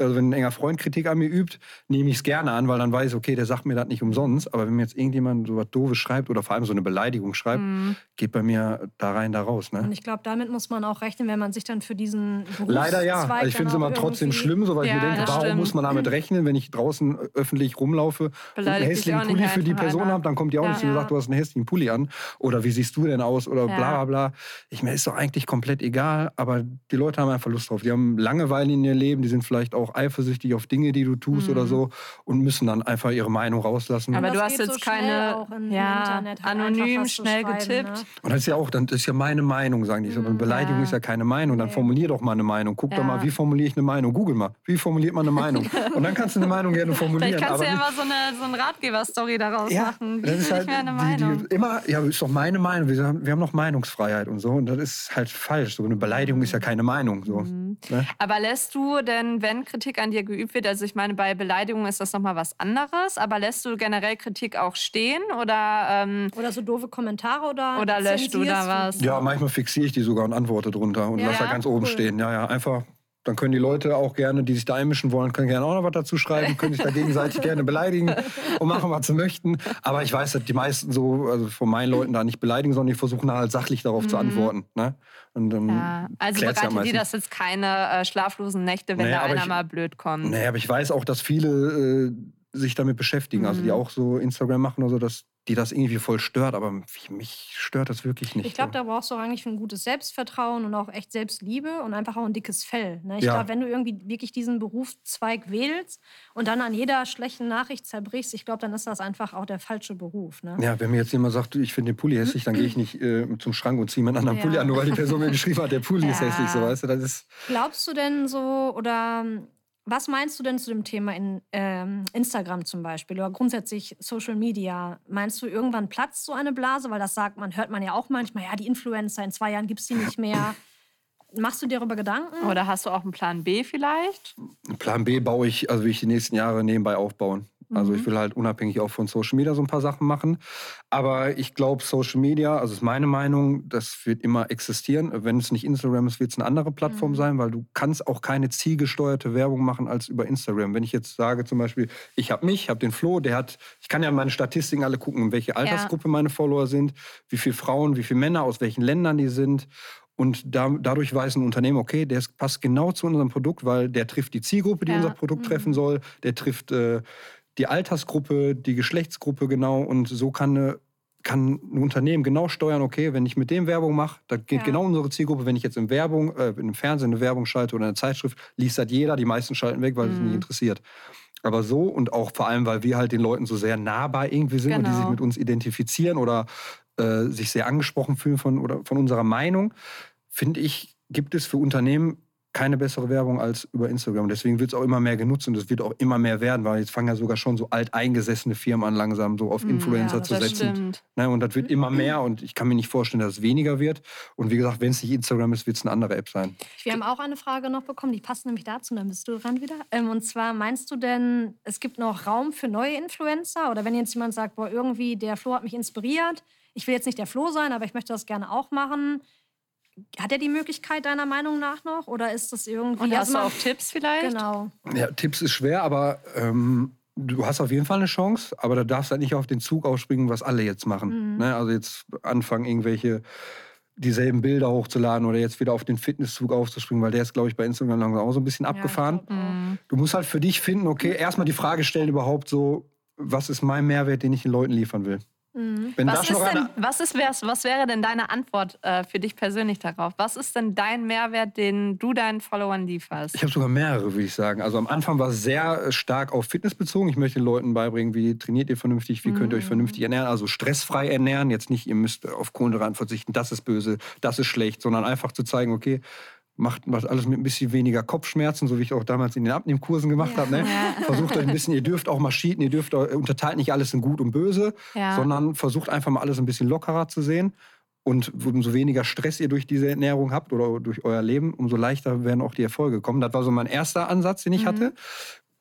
also wenn ein enger Freund Kritik an mir übt, nehme ich es gerne an, weil dann weiß ich, okay, der sagt mir das nicht umsonst. Aber wenn mir jetzt irgendjemand so was Doofes schreibt oder vor allem so eine Beleidigung schreibt, Mhm. geht bei mir da rein, da raus. Ne? Und ich glaube, damit muss man auch rechnen, wenn man sich dann für diesen Berufszweig Leider ja. Also ich finde es immer trotzdem schlimm, so weil Ja, ich mir denke, warum stimmt. muss man damit rechnen, wenn ich draußen öffentlich rumlaufe und einen Beleidigt hässlichen Pulli für die Person einer. habe, dann kommt die auch Ja. nicht und sagt, du hast einen hässlichen Pulli an. Oder wie siehst du denn aus? Oder Ja. bla bla bla. Ich mir ist doch eigentlich komplett egal, aber die Leute haben einfach Lust drauf. Die haben Langeweile in ihr Leben, die sind vielleicht auch eifersüchtig auf Dinge, die du tust oder so und müssen dann einfach ihre Meinung rauslassen. Mhm. Aber du hast so jetzt schnell keine ja, Internet halt anonym schnell schreiben, getippt. ne? Und das ist ja auch, dann das ist ja meine Meinung, sagen die. So, eine Beleidigung ja. ist ja keine Meinung. Dann formulier doch mal eine Meinung. Guck Ja. doch mal, wie formuliere ich eine Meinung? Google mal, wie formuliert man eine Meinung? Und dann kannst du eine Meinung gerne formulieren. Vielleicht kannst du ja immer so eine, so eine Ratgeber-Story daraus ja, machen. Wie das ist halt ich mir eine die, Meinung? Die, immer, ja, ist doch meine Meinung. Wir haben, wir haben noch Meinungsfreiheit und so. Und das ist halt falsch. So eine Beleidigung ist ja keine Meinung. So. Mhm. Ne? Aber lässt du denn, wenn Kritik an dir geübt wird, also ich meine, bei Beleidigungen ist das nochmal was anderes, aber lässt du generell Kritik auch stehen oder ähm, Oder so doofe Kommentare oder Oder löscht du da was? Ja, manchmal fixiere ich die sogar und antworte drunter und Ja, lasse da ganz oben cool. stehen. Ja, ja, einfach Dann können die Leute auch gerne, die sich da einmischen wollen, können gerne auch noch was dazu schreiben, können sich da gegenseitig gerne beleidigen und machen, was sie möchten. Aber ich weiß, dass die meisten so, also von meinen Leuten da nicht beleidigen, sondern die versuchen halt sachlich darauf mhm. zu antworten. Ne? Und dann ja. Also bereitet ja dir das jetzt keine äh, schlaflosen Nächte, wenn naja, da einer ich, mal blöd kommt? Nee, aber ich weiß auch, dass viele äh, sich damit beschäftigen, mhm. also die mhm. auch so Instagram machen oder so, dass die das irgendwie voll stört, aber mich stört das wirklich nicht. Ich glaube, da brauchst du auch eigentlich ein gutes Selbstvertrauen und auch echt Selbstliebe und einfach auch ein dickes Fell. Ne? Ich ja. glaube, wenn du irgendwie wirklich diesen Berufszweig wählst und dann an jeder schlechten Nachricht zerbrichst, ich glaube, dann ist das einfach auch der falsche Beruf. Ne? Ja, wenn mir jetzt jemand sagt, ich finde den Pulli hässlich, dann gehe ich nicht äh, zum Schrank und ziehe mir einen anderen ja. Pulli an, nur weil die Person mir geschrieben hat, der Pulli ja. ist hässlich. So, weißt du, das ist Glaubst du denn so, oder was meinst du denn zu dem Thema in ähm, Instagram zum Beispiel oder grundsätzlich Social Media? Meinst du, irgendwann platzt so eine Blase? Weil das sagt man, hört man ja auch manchmal, ja, die Influencer, in zwei Jahren gibt es die nicht mehr. Machst du dir darüber Gedanken? Oder hast du auch einen Plan B vielleicht? Plan B baue ich, also will ich die nächsten Jahre nebenbei aufbauen. Also ich mhm. will halt unabhängig auch von Social Media so ein paar Sachen machen. Aber ich glaube, Social Media, also ist meine Meinung, das wird immer existieren. Wenn es nicht Instagram ist, wird es eine andere Plattform mhm. sein, weil du kannst auch keine zielgesteuerte Werbung machen als über Instagram. Wenn ich jetzt sage zum Beispiel, ich habe mich, habe den Flo, der hat, ich kann ja meine Statistiken alle gucken, welche Altersgruppe ja. meine Follower sind, wie viele Frauen, wie viele Männer, aus welchen Ländern die sind. Und da, dadurch weiß ein Unternehmen, okay, der passt genau zu unserem Produkt, weil der trifft die Zielgruppe, die ja. unser Produkt mhm. treffen soll. Der trifft äh, die Altersgruppe, die Geschlechtsgruppe genau. Und so kann, eine, kann ein Unternehmen genau steuern, okay, wenn ich mit dem Werbung mache, da geht ja. genau unsere Zielgruppe. Wenn ich jetzt in Werbung, äh, im Fernsehen eine Werbung schalte oder eine Zeitschrift, liest das jeder, die meisten schalten weg, weil es mhm. nicht interessiert. Aber so und auch vor allem, weil wir halt den Leuten so sehr nahbar irgendwie sind genau. und die sich genau. mit uns identifizieren oder äh, sich sehr angesprochen fühlen von, oder von unserer Meinung, finde ich, gibt es für Unternehmen keine bessere Werbung als über Instagram. Deswegen wird es auch immer mehr genutzt und es wird auch immer mehr werden, weil jetzt fangen ja sogar schon so alteingesessene Firmen an, langsam so auf mm, Influencer ja, zu setzen. Ne, und das wird immer mehr und ich kann mir nicht vorstellen, dass es weniger wird. Und wie gesagt, wenn es nicht Instagram ist, wird es eine andere App sein. Wir haben auch eine Frage noch bekommen, die passt nämlich dazu, dann bist du dran wieder. Ähm, und zwar, meinst du denn, es gibt noch Raum für neue Influencer? Oder wenn jetzt jemand sagt, boah, irgendwie der Flo hat mich inspiriert, ich will jetzt nicht der Flo sein, aber ich möchte das gerne auch machen hat er die Möglichkeit deiner Meinung nach noch? Oder ist das irgendwie. Und hast du auch Tipps vielleicht? Genau. Ja, Tipps ist schwer, aber ähm, du hast auf jeden Fall eine Chance, aber da darfst du halt nicht auf den Zug aufspringen, was alle jetzt machen. Mhm. Ne? Also jetzt anfangen, irgendwelche dieselben Bilder hochzuladen oder jetzt wieder auf den Fitnesszug aufzuspringen, weil der ist, glaube ich, bei Instagram langsam auch so ein bisschen abgefahren. Ja, mhm. Du musst halt für dich finden, okay, erstmal die Frage stellen überhaupt so, was ist mein Mehrwert, den ich den Leuten liefern will. Mhm. Was, ist denn, was, ist, was, wäre denn deine Antwort äh, für dich persönlich darauf? Was ist denn dein Mehrwert, den du deinen Followern lieferst? Ich habe sogar mehrere, würde ich sagen. Also am Anfang war es sehr stark auf Fitness bezogen. Ich möchte den Leuten beibringen, wie trainiert ihr vernünftig, wie mhm. könnt ihr euch mhm. vernünftig ernähren. Also stressfrei ernähren. Jetzt nicht, ihr müsst auf Kohlenhydrate verzichten, das ist böse, das ist schlecht, sondern einfach zu zeigen, okay, macht, macht alles mit ein bisschen weniger Kopfschmerzen, so wie ich auch damals in den Abnehmkursen gemacht ja. habe. Ne? Ja. Versucht euch ein bisschen, ihr dürft auch mal cheaten, ihr dürft unterteilt nicht alles in gut und böse, ja. sondern versucht einfach mal alles ein bisschen lockerer zu sehen. Und umso weniger Stress ihr durch diese Ernährung habt oder durch euer Leben, umso leichter werden auch die Erfolge kommen. Das war so mein erster Ansatz, den ich mhm. hatte.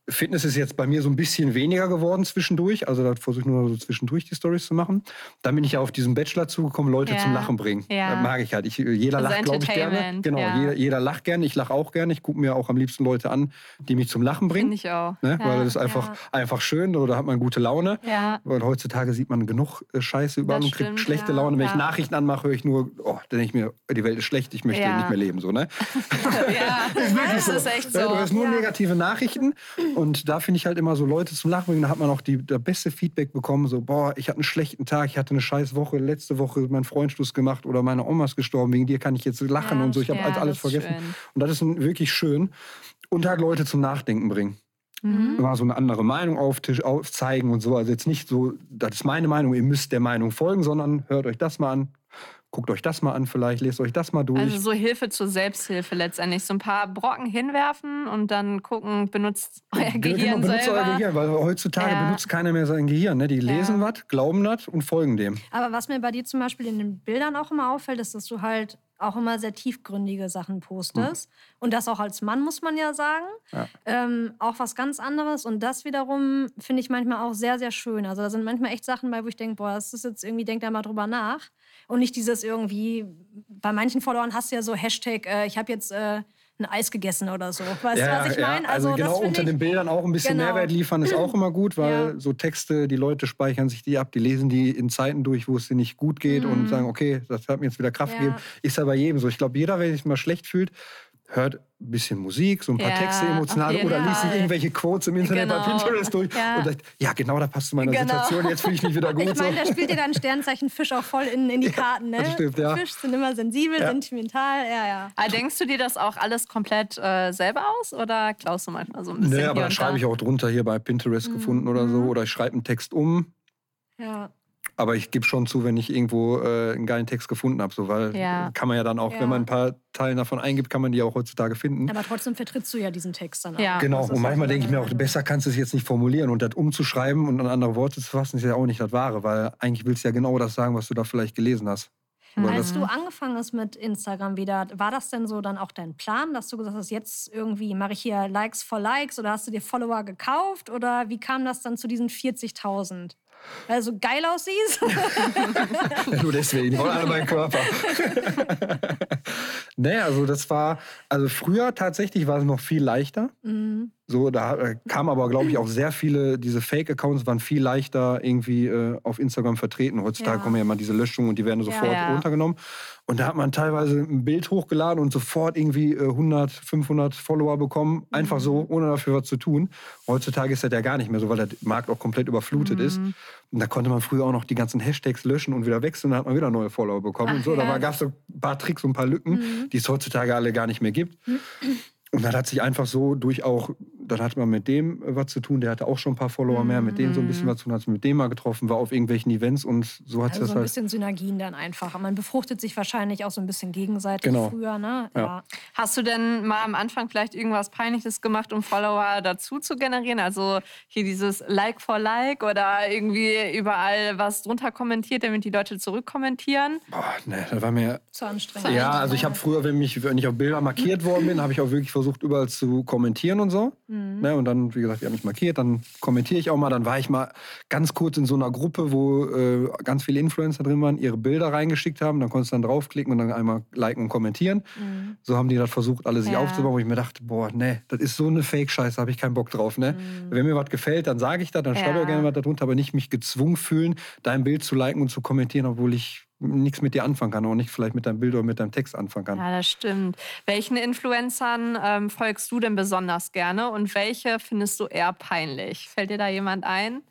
Fitness ist jetzt bei mir so ein bisschen weniger geworden zwischendurch. Also da versuche ich nur so zwischendurch die Stories zu machen. Dann bin ich ja auf diesen Bachelor zugekommen, Leute ja. zum Lachen bringen. Ja. Das mag ich halt. Ich, jeder also lacht, glaube ich, gerne. Genau, ja. jeder, jeder, lacht gerne. Ich lache auch gerne. Ich gucke mir auch am liebsten Leute an, die mich zum Lachen bringen. Finde ich auch. Ne? Weil das ist einfach, einfach schön oder hat man gute Laune. Weil heutzutage sieht man genug äh, Scheiße überall das und kriegt stimmt, schlechte Laune. Wenn ich Nachrichten anmache, höre ich nur, oh, dann denke ich mir, die Welt ist schlecht, ich möchte nicht mehr leben. So, ne? ja, das ist echt so. Du hast nur negative Nachrichten und da finde ich halt immer so Leute zum Lachen bringen. Da hat man auch die, das beste Feedback bekommen. So, boah, ich hatte einen schlechten Tag, ich hatte eine scheiß Woche. Letzte Woche mein Freund Schluss gemacht oder meine Oma ist gestorben. Wegen dir kann ich jetzt lachen ja, und so. Ich habe ja, alles vergessen. Schön. Und das ist wirklich schön. Und halt Leute zum Nachdenken bringen. Mhm. Mal so eine andere Meinung aufzeigen und so. Also jetzt nicht so, das ist meine Meinung, ihr müsst der Meinung folgen, sondern hört euch das mal an, guckt euch das mal an, vielleicht lest euch das mal durch. Also so Hilfe zur Selbsthilfe letztendlich. So ein paar Brocken hinwerfen und dann gucken, benutzt euer genau, Gehirn genau, benutzt selber. euer Gehirn, weil heutzutage ja. benutzt keiner mehr sein Gehirn. Ne? Die lesen ja. was, glauben das und folgen dem. Aber was mir bei dir zum Beispiel in den Bildern auch immer auffällt, ist, dass du halt auch immer sehr tiefgründige Sachen postest. Mhm. Und das auch als Mann, muss man ja sagen. Ja. Ähm, auch was ganz anderes. Und das wiederum finde ich manchmal auch sehr, sehr schön. Also da sind manchmal echt Sachen bei, wo ich denke, boah, das ist jetzt irgendwie, denk da mal drüber nach. Und nicht dieses irgendwie, bei manchen Followern hast du ja so Hashtag, äh, ich habe jetzt äh, ein Eis gegessen oder so. Weißt du, Ja, was ich ja, meine? also, das genau unter ich, den Bildern auch ein bisschen Genau. Mehrwert liefern ist auch immer gut, weil Ja. so Texte, die Leute speichern sich die ab, die lesen die in Zeiten durch, wo es denen nicht gut geht und sagen, okay, das hat mir jetzt wieder Kraft Mhm. Gegeben. Ist ja bei jedem so. Ich glaube, jeder, wenn sich mal schlecht fühlt, hört ein bisschen Musik, so ein paar Ja, Texte emotional oder liest sich irgendwelche Quotes im Internet bei Genau. Pinterest durch Ja. und sagt, ja genau, da passt zu meiner Genau. Situation, jetzt fühle ich mich wieder gut. Ich meine, so. da spielt dir dann Sternzeichen Fisch auch voll in, in die Karten, ne? das stimmt, ja. Fisch sind immer sensibel, Ja. sentimental, ja, ja. Aber denkst du dir das auch alles komplett äh, selber aus oder klaust du manchmal so ein bisschen? Nee, aber da und schreibe ich auch drunter hier bei Pinterest gefunden oder Mhm. so. Oder ich schreibe einen Text um. ja. Aber ich gebe schon zu, wenn ich irgendwo äh, einen geilen Text gefunden habe. So, weil Ja. kann man ja dann auch, Ja. wenn man ein paar Teile davon eingibt, kann man die auch heutzutage finden. Aber trotzdem vertrittst du ja diesen Text dann auch. Ja. Genau, Das ist und manchmal denke ich mir auch, besser kannst du es jetzt nicht formulieren und das umzuschreiben und an andere Worte zu fassen, ist ja auch nicht das Wahre, weil eigentlich willst du ja genau das sagen, was du da vielleicht gelesen hast. Aber Als du angefangen hast mit Instagram wieder, war das denn so dann auch dein Plan, dass du gesagt hast, jetzt irgendwie mache ich hier Likes for Likes oder hast du dir Follower gekauft oder wie kam das dann zu diesen 40.000? Weil du so geil aussiehst? nur deswegen, wollen alle meinen Körper. nee, also das war, also früher tatsächlich war es noch viel leichter. Mhm. So, da äh, kamen aber, glaube ich, auch sehr viele, diese Fake-Accounts waren viel leichter irgendwie äh, auf Instagram vertreten. Heutzutage Ja. kommen ja immer diese Löschungen und die werden sofort Ja. runtergenommen. Und da hat man teilweise ein Bild hochgeladen und sofort irgendwie äh, 100, 500 Follower bekommen. Einfach so, Mhm. ohne dafür was zu tun. Heutzutage ist das ja gar nicht mehr so, weil der Markt auch komplett überflutet ist. Mhm. Und da konnte man früher auch noch die ganzen Hashtags löschen und wieder wechseln. Dann hat man wieder neue Follower bekommen. Ach und so, ja. da gab es so ein paar Tricks und ein paar Lücken, Mhm. die es heutzutage alle gar nicht mehr gibt. Und dann hat sich einfach so durch auch, dann hatte man mit dem äh, was zu tun, der hatte auch schon ein paar Follower mehr, mit dem so ein bisschen was zu tun, hat sich mit dem mal getroffen, war auf irgendwelchen Events und so hat Also sich so das ein halt. bisschen Synergien dann einfach. Man befruchtet sich wahrscheinlich auch so ein bisschen gegenseitig Genau. früher, ne? Ja. Hast du denn mal am Anfang vielleicht irgendwas Peinliches gemacht, um Follower dazu zu generieren? Also hier dieses Like for Like oder irgendwie überall was drunter kommentiert, damit die Leute zurückkommentieren? Boah, ne, das war mir. Zu anstrengend. Ja, also ich habe früher, wenn, mich, wenn ich auf Bilder markiert worden bin, habe ich auch wirklich versucht, überall zu kommentieren und so. Mhm. Ne, und dann, wie gesagt, die haben mich markiert, dann kommentiere ich auch mal. Dann war ich mal ganz kurz in so einer Gruppe, wo äh, ganz viele Influencer drin waren, ihre Bilder reingeschickt haben. Dann konntest du dann draufklicken und dann einmal liken und kommentieren. Mhm. So haben die das versucht, alle sich Ja. aufzubauen, wo ich mir dachte, boah, ne, das ist so eine Fake-Scheiße, habe ich keinen Bock drauf. Ne? Mhm. Wenn mir was gefällt, dann sage ich das, dann schreibe ich Ja. auch gerne was darunter, aber nicht mich gezwungen fühlen, dein Bild zu liken und zu kommentieren, obwohl ich nichts mit dir anfangen kann, auch nicht vielleicht mit deinem Bild oder mit deinem Text anfangen kann. Ja, das stimmt. Welchen Influencern ähm, folgst du denn besonders gerne und welche findest du eher peinlich? Fällt dir da jemand ein?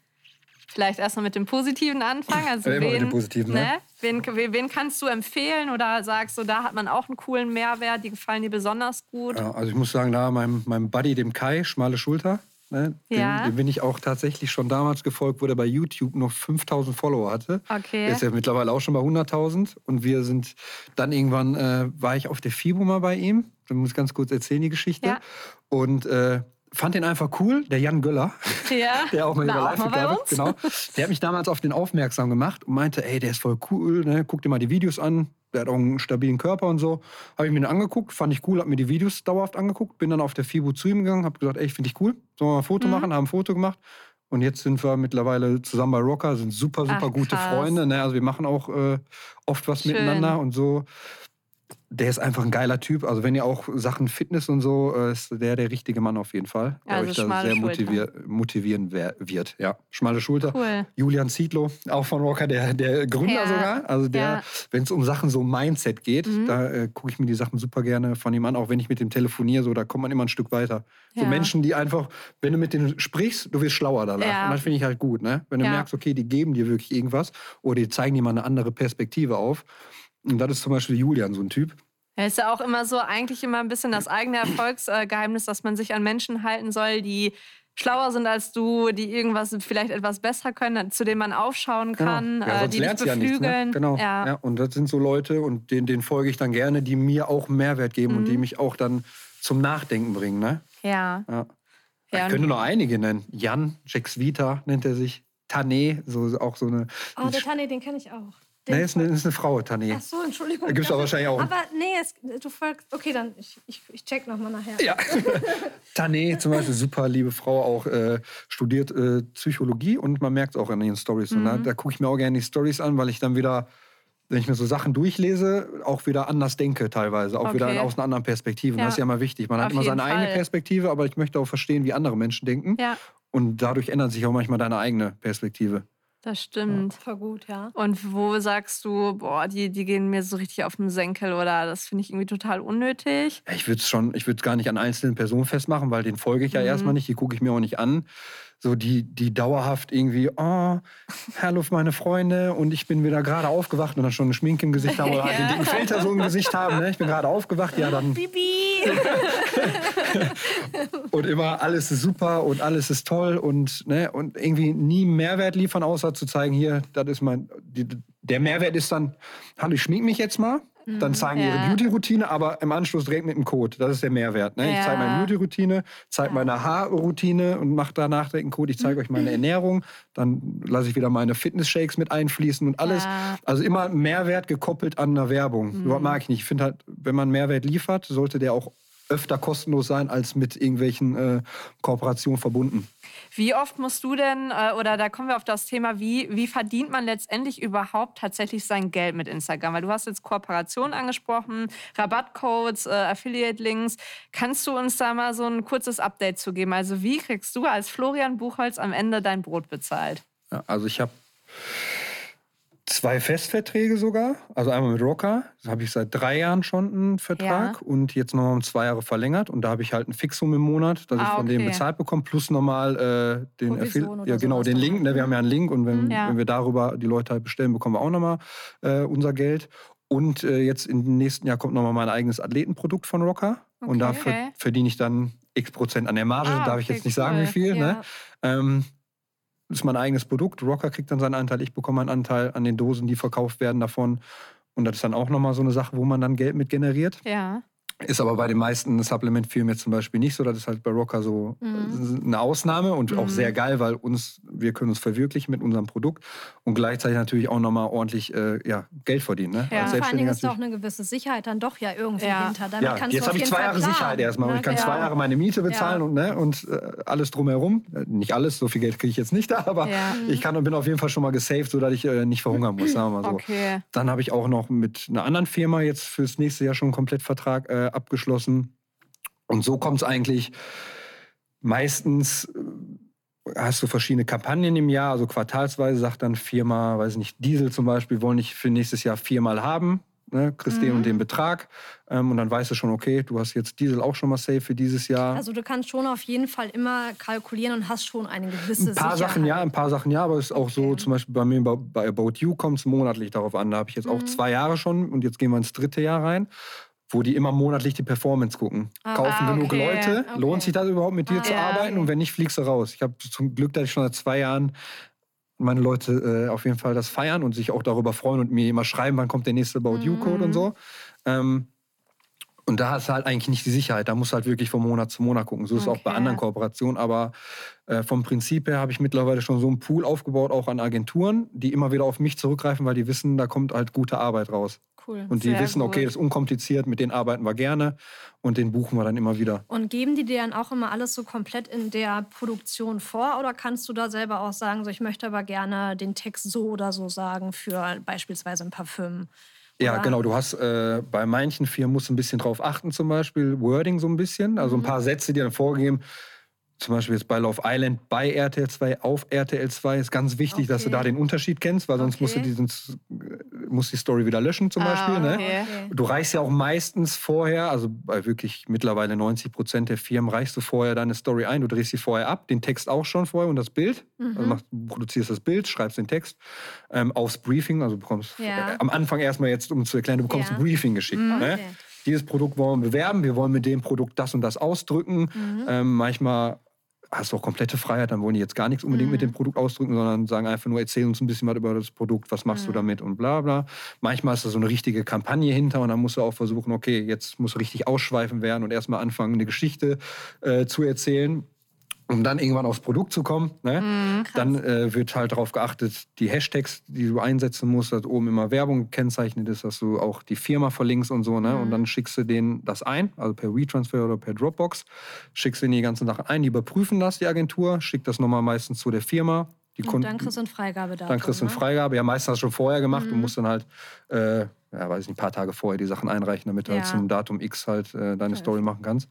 Vielleicht erstmal mit dem Positiven anfangen. Also Ja, wen, dem Positiven, ne? Wen, wen wen kannst du empfehlen oder sagst du, da hat man auch einen coolen Mehrwert, die gefallen dir besonders gut? Ja, also ich muss sagen, da meinem, meinem Buddy, dem Kai, schmale Schulter, ne, Ja. dem, dem bin ich auch tatsächlich schon damals gefolgt, wo der bei YouTube noch 5000 Follower hatte. Okay. Der ist ja mittlerweile auch schon bei 100.000. Und wir sind dann irgendwann, äh, war ich auf der FIBO mal bei ihm. Ich muss ganz kurz erzählen, die Geschichte. Ja. Und äh, fand den einfach cool, der Jan Göller. Ja, Der auch mal über live geklappt. uns. Genau. Der hat mich damals auf den aufmerksam gemacht und meinte, ey, der ist voll cool, ne? guck dir mal die Videos an. Der hat auch einen stabilen Körper und so. Habe ich mir den angeguckt, fand ich cool, habe mir die Videos dauerhaft angeguckt, bin dann auf der FIBO zu ihm gegangen, habe gesagt, ey, finde ich cool, sollen wir mal ein Mhm. Foto machen, haben ein Foto gemacht. Und jetzt sind wir mittlerweile zusammen bei Rocker, sind super, super Ach, gute krass. Freunde. Ne? Also wir machen auch äh, oft was Schön. miteinander und so. Der ist einfach ein geiler Typ. Also wenn ihr auch Sachen Fitness und so, äh, ist der der richtige Mann auf jeden Fall. Der Also euch da sehr motivier motivieren wird. Ja, schmale Schulter. Cool. Julian Zietlow, auch von Rocker, der, der Gründer Ja. sogar. Also der, Ja. wenn es um Sachen so Mindset geht, Mhm. da äh, gucke ich mir die Sachen super gerne von ihm an, auch wenn ich mit dem telefoniere, so da kommt man immer ein Stück weiter. So Ja. Menschen, die einfach, wenn du mit denen sprichst, du wirst schlauer danach. Ja. Und das finde ich halt gut, ne? Wenn du Ja. merkst, okay, die geben dir wirklich irgendwas oder die zeigen dir mal eine andere Perspektive auf. Und das ist zum Beispiel Julian, so ein Typ. Ja, ist ja auch immer so, eigentlich immer ein bisschen das eigene Erfolgsgeheimnis, dass man sich an Menschen halten soll, die schlauer sind als du, die irgendwas vielleicht etwas besser können, zu denen man aufschauen kann, Genau. Ja, äh, sonst die dich lernt sie ja nichts. beflügeln. Ne? Genau. Ja. Ja. und das sind so Leute und denen, denen folge ich dann gerne, die mir auch Mehrwert geben Mhm. und die mich auch dann zum Nachdenken bringen. Ne? ja. Ja. Ja, ich könnte noch einige nennen. Jan, Jax Vita nennt er sich. Tané, so, auch so eine. Oh, der Tani, den kenne ich auch. Den Nee, ist eine, ist eine Frau, Tané. Ach so, Entschuldigung. Da gibt's aber wahrscheinlich auch- Aber nee, es, du folgst. Okay, dann ich, ich, ich check nochmal nachher. Ja. Tané zum Beispiel, super liebe Frau, auch äh, studiert äh, Psychologie und man merkt es auch an ihren Stories. Und da, da gucke ich mir auch gerne die Stories an, weil ich dann wieder wenn ich mir so Sachen durchlese, auch wieder anders denke teilweise, auch Okay. wieder aus einer anderen Perspektive. Ja. das ist ja immer wichtig. Man Auf hat immer seine jeden eigene Fall. Perspektive, aber ich möchte auch verstehen, wie andere Menschen denken. Ja, Und dadurch ändert sich auch manchmal deine eigene Perspektive. Das stimmt. Voll gut, ja. Und wo sagst du, boah, die, die gehen mir so richtig auf den Senkel oder das finde ich irgendwie total unnötig? Ja, Ich würde es schon, ich würde es gar nicht an einzelnen Personen festmachen, weil den folge ich ja Mhm. erstmal nicht, die gucke ich mir auch nicht an. So die, die dauerhaft irgendwie, oh, hallo meine Freunde und ich bin wieder gerade aufgewacht und dann schon eine Schminke im Gesicht haben oder halt den dicken Filter so im Gesicht haben. Ne? Ich bin gerade aufgewacht, ja dann Bibi! und immer alles ist super und alles ist toll und, ne, und irgendwie nie Mehrwert liefern, außer zu zeigen, hier, das ist mein, die, der Mehrwert ist dann, hallo, ich schmink mich jetzt mal. Dann zeigen die Ja. ihre Beauty-Routine, aber im Anschluss direkt mit dem Code. Das ist der Mehrwert. Ne? Ich zeige meine. Beauty-Routine, zeige meine Haarroutine und mache danach direkt einen Code. Ich zeige euch meine Ernährung, dann lasse ich wieder meine Fitness-Shakes mit einfließen und alles. Ja. Also immer Mehrwert gekoppelt an einer Werbung. Überhaupt mag ich nicht. Ich finde halt, wenn man Mehrwert liefert, sollte der auch öfter kostenlos sein als mit irgendwelchen äh, Kooperationen verbunden. Wie oft musst du denn, äh, oder da kommen wir auf das Thema, wie, wie verdient man letztendlich überhaupt tatsächlich sein Geld mit Instagram? Weil du hast jetzt Kooperationen angesprochen, Rabattcodes, äh, Affiliate-Links. Kannst du uns da mal so ein kurzes Update zu geben? Also wie kriegst du als Florian Buchholz am Ende dein Brot bezahlt? Ja, also ich habe zwei Festverträge sogar. Also einmal mit Rocker, da habe ich seit drei Jahren schon einen Vertrag Ja. und jetzt nochmal um zwei Jahre verlängert. Und da habe ich halt ein Fixum im Monat, das ich Ah, von dem okay. bezahlt bekomme, plus nochmal äh, den ja, genau, den. Link. Ne? Wir haben ja einen Link und wenn, Ja. wenn wir darüber die Leute halt bestellen, bekommen wir auch nochmal äh, unser Geld. Und äh, jetzt im nächsten Jahr kommt nochmal mein eigenes Athletenprodukt von Rocker. Und dafür Okay. verdiene ich dann x Prozent an der Marge. Ah, Darf ich okay, jetzt nicht sagen, cool. wie viel. Ne? Ja. Ähm, das ist mein eigenes Produkt. Rocker kriegt dann seinen Anteil, ich bekomme einen Anteil an den Dosen, die verkauft werden davon. Und das ist dann auch nochmal so eine Sache, wo man dann Geld mit generiert. Ja. Ist aber bei den meisten Supplement-Firmen jetzt zum Beispiel nicht so. Das ist halt bei Rocker so Mhm. eine Ausnahme und auch Mhm. sehr geil, weil uns, wir können uns verwirklichen mit unserem Produkt und gleichzeitig natürlich auch nochmal ordentlich äh, ja, Geld verdienen. Ne? Ja. Vor allen Dingen ist da auch natürlich. eine gewisse Sicherheit dann doch ja irgendwie Ja. hinter. Damit Ja, kannst jetzt habe ich zwei Fall Jahre planen. Sicherheit erstmal. Und Ne? ich kann Ja. zwei Jahre meine Miete bezahlen Ja. und, ne, und äh, alles drumherum. Äh, nicht alles, so viel Geld kriege ich jetzt nicht, aber Ja. ich kann und bin auf jeden Fall schon mal gesaved, sodass ich äh, nicht verhungern muss, sagen wir mal so. Okay. Dann habe ich auch noch mit einer anderen Firma jetzt fürs nächste Jahr schon einen Komplettvertrag äh, abgeschlossen. Und so kommt es eigentlich meistens. äh, Hast du verschiedene Kampagnen im Jahr, also quartalsweise sagt dann Firma, weiß ich nicht, Diesel zum Beispiel, wollen ich für nächstes Jahr viermal haben, ne, kriegst den Mhm. und den Betrag. Ähm, und dann weißt du schon, okay, du hast jetzt Diesel auch schon mal safe für dieses Jahr. Also du kannst schon auf jeden Fall immer kalkulieren und hast schon eine gewisse Ein paar Sicherheit. Sachen ja, ein paar Sachen ja, aber es ist auch so, zum Beispiel bei mir bei- About You kommt es monatlich darauf an. Da habe ich jetzt auch Mhm. zwei Jahre schon und jetzt gehen wir ins dritte Jahr rein, wo die immer monatlich die Performance gucken. Ah, Kaufen ah, genug okay. Leute, Okay. lohnt sich das überhaupt mit dir Ah, zu ja. arbeiten und wenn nicht, fliegst du raus. Ich habe zum Glück, dass ich schon seit zwei Jahren meine Leute äh, auf jeden Fall das feiern und sich auch darüber freuen und mir immer schreiben, wann kommt der nächste About You-Code Mhm. und so. Ähm, und da hast du halt eigentlich nicht die Sicherheit. Da musst du halt wirklich von Monat zu Monat gucken. So ist es auch bei Okay. anderen Kooperationen. Aber äh, vom Prinzip her habe ich mittlerweile schon so einen Pool aufgebaut, auch an Agenturen, die immer wieder auf mich zurückgreifen, weil die wissen, da kommt halt gute Arbeit raus. Cool. Und die Sehr wissen, okay, gut. das ist unkompliziert, mit denen arbeiten wir gerne und den buchen wir dann immer wieder. Und geben die dir dann auch immer alles so komplett in der Produktion vor oder kannst du da selber auch sagen, so ich möchte aber gerne den Text so oder so sagen für beispielsweise ein Parfüm? Ja, genau. Du hast äh, bei manchen Firmen musst du ein bisschen drauf achten, zum Beispiel Wording so ein bisschen. Also ein Mhm. paar Sätze, die dann vorgegeben. Zum Beispiel jetzt bei Love Island bei RTL 2 auf RTL 2 ist ganz wichtig, dass du Okay. da den Unterschied kennst, weil sonst musst du Okay. diesen, musst die Story wieder löschen zum Ah, Beispiel. Ne? okay. Du reichst ja auch meistens vorher, also bei wirklich mittlerweile 90 Prozent der Firmen reichst du vorher deine Story ein. Du drehst sie vorher ab, den Text auch schon vorher und das Bild. Also Mhm. machst, du produzierst das Bild, schreibst den Text ähm, aufs Briefing. Also bekommst Ja. äh, am Anfang erstmal jetzt, um zu erklären, du bekommst Ja. ein Briefing geschickt. Ne? Dieses Produkt wollen wir bewerben, wir wollen mit dem Produkt das und das ausdrücken. Mhm. Ähm, manchmal hast du auch komplette Freiheit, dann wollen die jetzt gar nichts unbedingt mit dem Mhm. Produkt ausdrücken, sondern sagen einfach nur, erzähl uns ein bisschen was über das Produkt, was machst du Mhm. damit und bla bla. Manchmal ist da so eine richtige Kampagne hinter und dann musst du auch versuchen, okay, jetzt muss richtig ausschweifen werden und erstmal anfangen, eine Geschichte äh, zu erzählen. Um dann irgendwann aufs Produkt zu kommen. Ne? Mhm. Dann äh, wird halt darauf geachtet, die Hashtags, die du einsetzen musst, dass oben immer Werbung gekennzeichnet ist, dass du auch die Firma verlinkst und so. Ne? Und dann schickst du denen das ein, also per WeTransfer oder per Dropbox, schickst denen die ganzen Sachen ein, die überprüfen das, die Agentur, schickt das nochmal meistens zu der Firma. Die Und konnten- dann kriegst du eine Freigabe da. dann kriegst du eine Freigabe. Ja, meistens hast du schon vorher gemacht und Mhm. musst dann halt, äh, ja, weiß ich ein paar Tage vorher die Sachen einreichen, damit du halt Ja. zum Datum X halt äh, deine. Story machen kannst.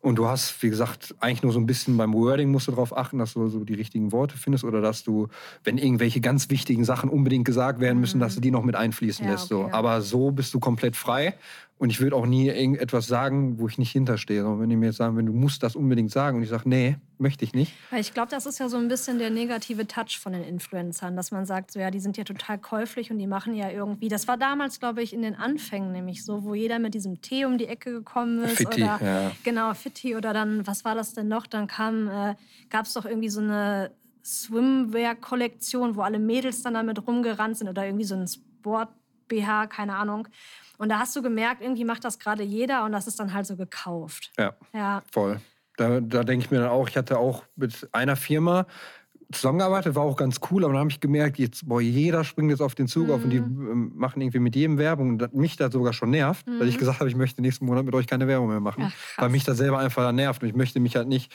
Und du hast, wie gesagt, eigentlich nur so ein bisschen beim Wording musst du darauf achten, dass du so die richtigen Worte findest oder dass du, wenn irgendwelche ganz wichtigen Sachen unbedingt gesagt werden müssen, Mhm. dass du die noch mit einfließen Ja, lässt. So. okay. Aber so bist du komplett frei. Und ich würde auch nie irgendetwas sagen, wo ich nicht hinterstehe. Sondern wenn die mir jetzt sagen, wenn du musst das unbedingt sagen und ich sage, nee, möchte ich nicht. Ich glaube, das ist ja so ein bisschen der negative Touch von den Influencern, dass man sagt, so ja, die sind ja total käuflich und die machen ja irgendwie. Das war damals, glaube ich, in den Anfängen nämlich so, wo jeder mit diesem Tee um die Ecke gekommen ist. Fitti, oder, ja. Genau, Fitti oder dann, was war das denn noch? Dann kam, äh, gab es doch irgendwie so eine Swimwear-Kollektion, wo alle Mädels dann damit rumgerannt sind oder irgendwie so ein Sport-BH, keine Ahnung. Und da hast du gemerkt, irgendwie macht das gerade jeder und das ist dann halt so gekauft. Ja. Ja, Voll. Da, da denke ich mir dann auch, ich hatte auch mit einer Firma zusammengearbeitet, war auch ganz cool, aber dann habe ich gemerkt, jetzt, boah, jeder springt jetzt auf den Zug auf und die Mhm. ähm, machen irgendwie mit jedem Werbung und das, mich das sogar schon nervt, weil ich gesagt habe, ich möchte nächsten Monat mit euch keine Werbung mehr machen, Ach, weil mich das selber einfach nervt und ich möchte mich halt nicht,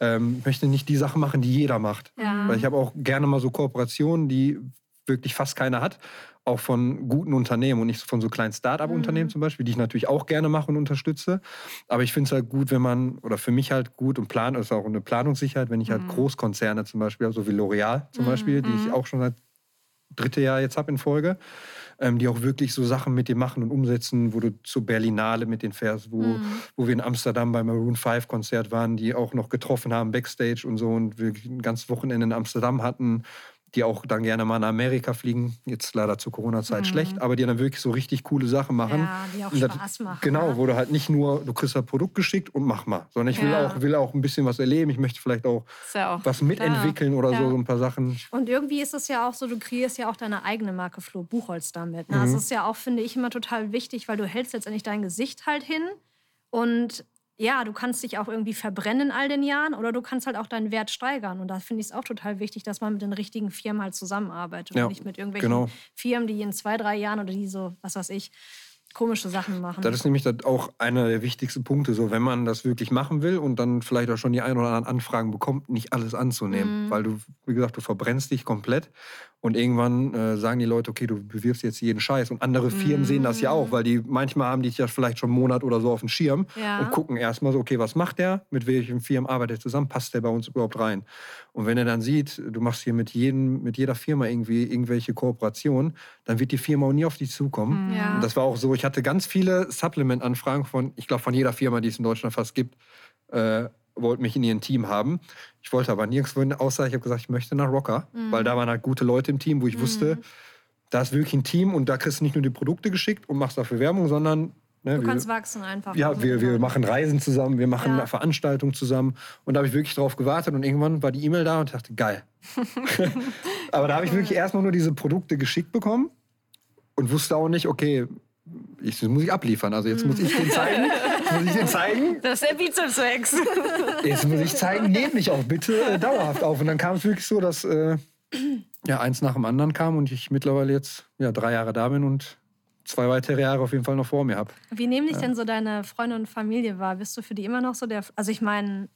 ähm, möchte nicht die Sachen machen, die jeder macht. Ja. Weil ich habe auch gerne mal so Kooperationen, die wirklich fast keiner hat, auch von guten Unternehmen und nicht von so kleinen Start-up-Unternehmen Mhm. zum Beispiel, die ich natürlich auch gerne mache und unterstütze. Aber ich finde es halt gut, wenn man, oder für mich halt gut und plan, ist auch eine Planungssicherheit, wenn ich halt Großkonzerne zum Beispiel habe, so wie L'Oreal zum Beispiel, die ich auch schon seit dritte Jahr jetzt habe in Folge, ähm, die auch wirklich so Sachen mit dir machen und umsetzen, wo du zur Berlinale mit denen fährst, wo, wo wir in Amsterdam beim Maroon 5 Konzert waren, die auch noch getroffen haben Backstage und so und wir ein ganzes Wochenende in Amsterdam hatten, die auch dann gerne mal nach Amerika fliegen, jetzt leider zur Corona-Zeit schlecht, aber die dann wirklich so richtig coole Sachen machen. Ja, die auch das- Spaß machen, Genau, ne? wo du halt nicht nur, du kriegst das Produkt geschickt und mach mal, sondern ich will, Ja. auch, will auch ein bisschen was erleben, ich möchte vielleicht auch ja auch was mitentwickeln oder Ja. so, so ein paar Sachen. Und irgendwie ist es ja auch so, du kreierst ja auch deine eigene Marke Flo Buchholz damit. Ne? Mhm. Das ist ja auch, finde ich, immer total wichtig, weil du hältst letztendlich dein Gesicht halt hin und ja, du kannst dich auch irgendwie verbrennen in all den Jahren oder du kannst halt auch deinen Wert steigern. Und da finde ich es auch total wichtig, dass man mit den richtigen Firmen halt zusammenarbeitet Ja, und nicht mit irgendwelchen genau. Firmen, die in zwei, drei Jahren oder die so, was weiß ich, komische Sachen machen. Das ist nämlich auch einer der wichtigsten Punkte, so wenn man das wirklich machen will und dann vielleicht auch schon die ein oder anderen Anfragen bekommt, nicht alles anzunehmen, Mhm. weil du, wie gesagt, du verbrennst dich komplett und irgendwann äh, sagen die Leute, okay, du bewirbst jetzt jeden Scheiß und andere Firmen sehen das ja auch, weil die manchmal haben die ja vielleicht schon einen Monat oder so auf dem Schirm Ja. und gucken erstmal so, okay, was macht der, mit welchen Firmen arbeitet er zusammen, passt der bei uns überhaupt rein? Und wenn er dann sieht, du machst hier mit jedem, mit jeder Firma irgendwie irgendwelche Kooperationen, dann wird die Firma auch nie auf dich zukommen. Ja. Und das war auch so, ich hatte ganz viele Supplement-Anfragen von, ich glaube, von jeder Firma, die es in Deutschland fast gibt, äh, wollten mich in ihrem Team haben. Ich wollte aber nirgendwo hin, außer ich habe gesagt, ich möchte nach Rocker, weil da waren halt gute Leute im Team, wo ich wusste, da ist wirklich ein Team und da kriegst du nicht nur die Produkte geschickt und machst dafür Werbung, sondern ne, du wir- kannst wachsen einfach. ja, wir, wir machen Reisen zusammen, wir machen Ja. Veranstaltungen zusammen. Und da habe ich wirklich drauf gewartet und irgendwann war die E-Mail da und dachte, geil. Aber da habe ich wirklich erstmal nur diese Produkte geschickt bekommen und wusste auch nicht, okay, ich, das muss ich abliefern. Also jetzt muss ich den zeigen, muss ich den zeigen. Das ist der Bizepswechs. Jetzt muss ich zeigen, nehmt mich auch bitte äh, dauerhaft auf. Und dann kam es wirklich so, dass äh, ja, eins nach dem anderen kam und ich mittlerweile jetzt ja, drei Jahre da bin und zwei weitere Jahre auf jeden Fall noch vor mir habe. Wie nehmen dich denn so deine Freunde und Familie wahr? Bist du für die immer noch so der. Also, ich meine,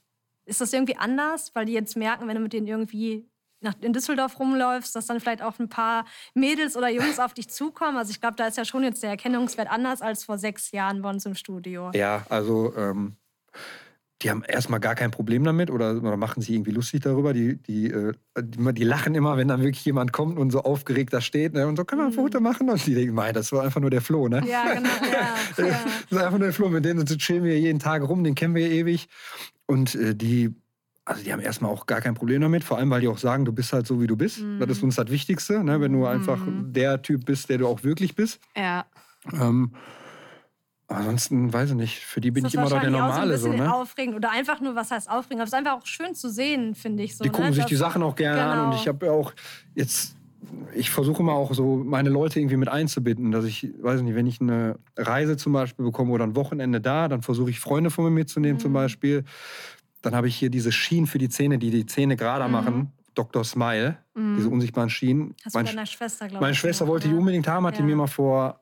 ist das irgendwie anders, weil die jetzt merken, wenn du mit denen irgendwie nach, in Düsseldorf rumläufst, dass dann vielleicht auch ein paar Mädels oder Jungs auf dich zukommen? Also, ich glaube, da ist ja schon jetzt der Erkennungswert anders als vor sechs Jahren bei uns im Studio. Ja, also ähm, die haben erstmal gar kein Problem damit oder, oder machen sich irgendwie lustig darüber. Die, die, äh, die, die lachen immer, wenn dann wirklich jemand kommt und so aufgeregt da steht ne, und so, können wir ein Foto machen? Und die denken, das war einfach nur der Flo, ne? Ja, genau. Ja, ja. Das ist einfach nur der Flo, mit dem chillen wir jeden Tag rum, den kennen wir ewig. Und äh, die, also die haben erstmal auch gar kein Problem damit, vor allem weil die auch sagen, du bist halt so, wie du bist. Das ist uns das Wichtigste, ne? wenn du einfach der Typ bist, der du auch wirklich bist. Ja. Ähm, ansonsten, weiß ich nicht, für die bin ich immer noch der Normale. auch so So, ein bisschen ne? aufregend oder einfach nur, was heißt aufregend? Aber es ist einfach auch schön zu sehen, finde ich so. Die gucken ne? sich Das- die Sachen auch gerne an und Genau. ich habe ja auch jetzt, ich versuche mal auch so meine Leute irgendwie mit einzubinden, dass ich, weiß nicht, wenn ich eine Reise zum Beispiel bekomme oder ein Wochenende da, dann versuche ich Freunde von mir mitzunehmen Mhm. zum Beispiel. Dann habe ich hier diese Schienen für die Zähne, die die Zähne gerader machen. Dr. Smile, diese unsichtbaren Schienen. Mhm. Hast du Mein- bei deiner Schwester, glaube ich. meine Schwester wollte die unbedingt haben, hat die Ja. mir mal vor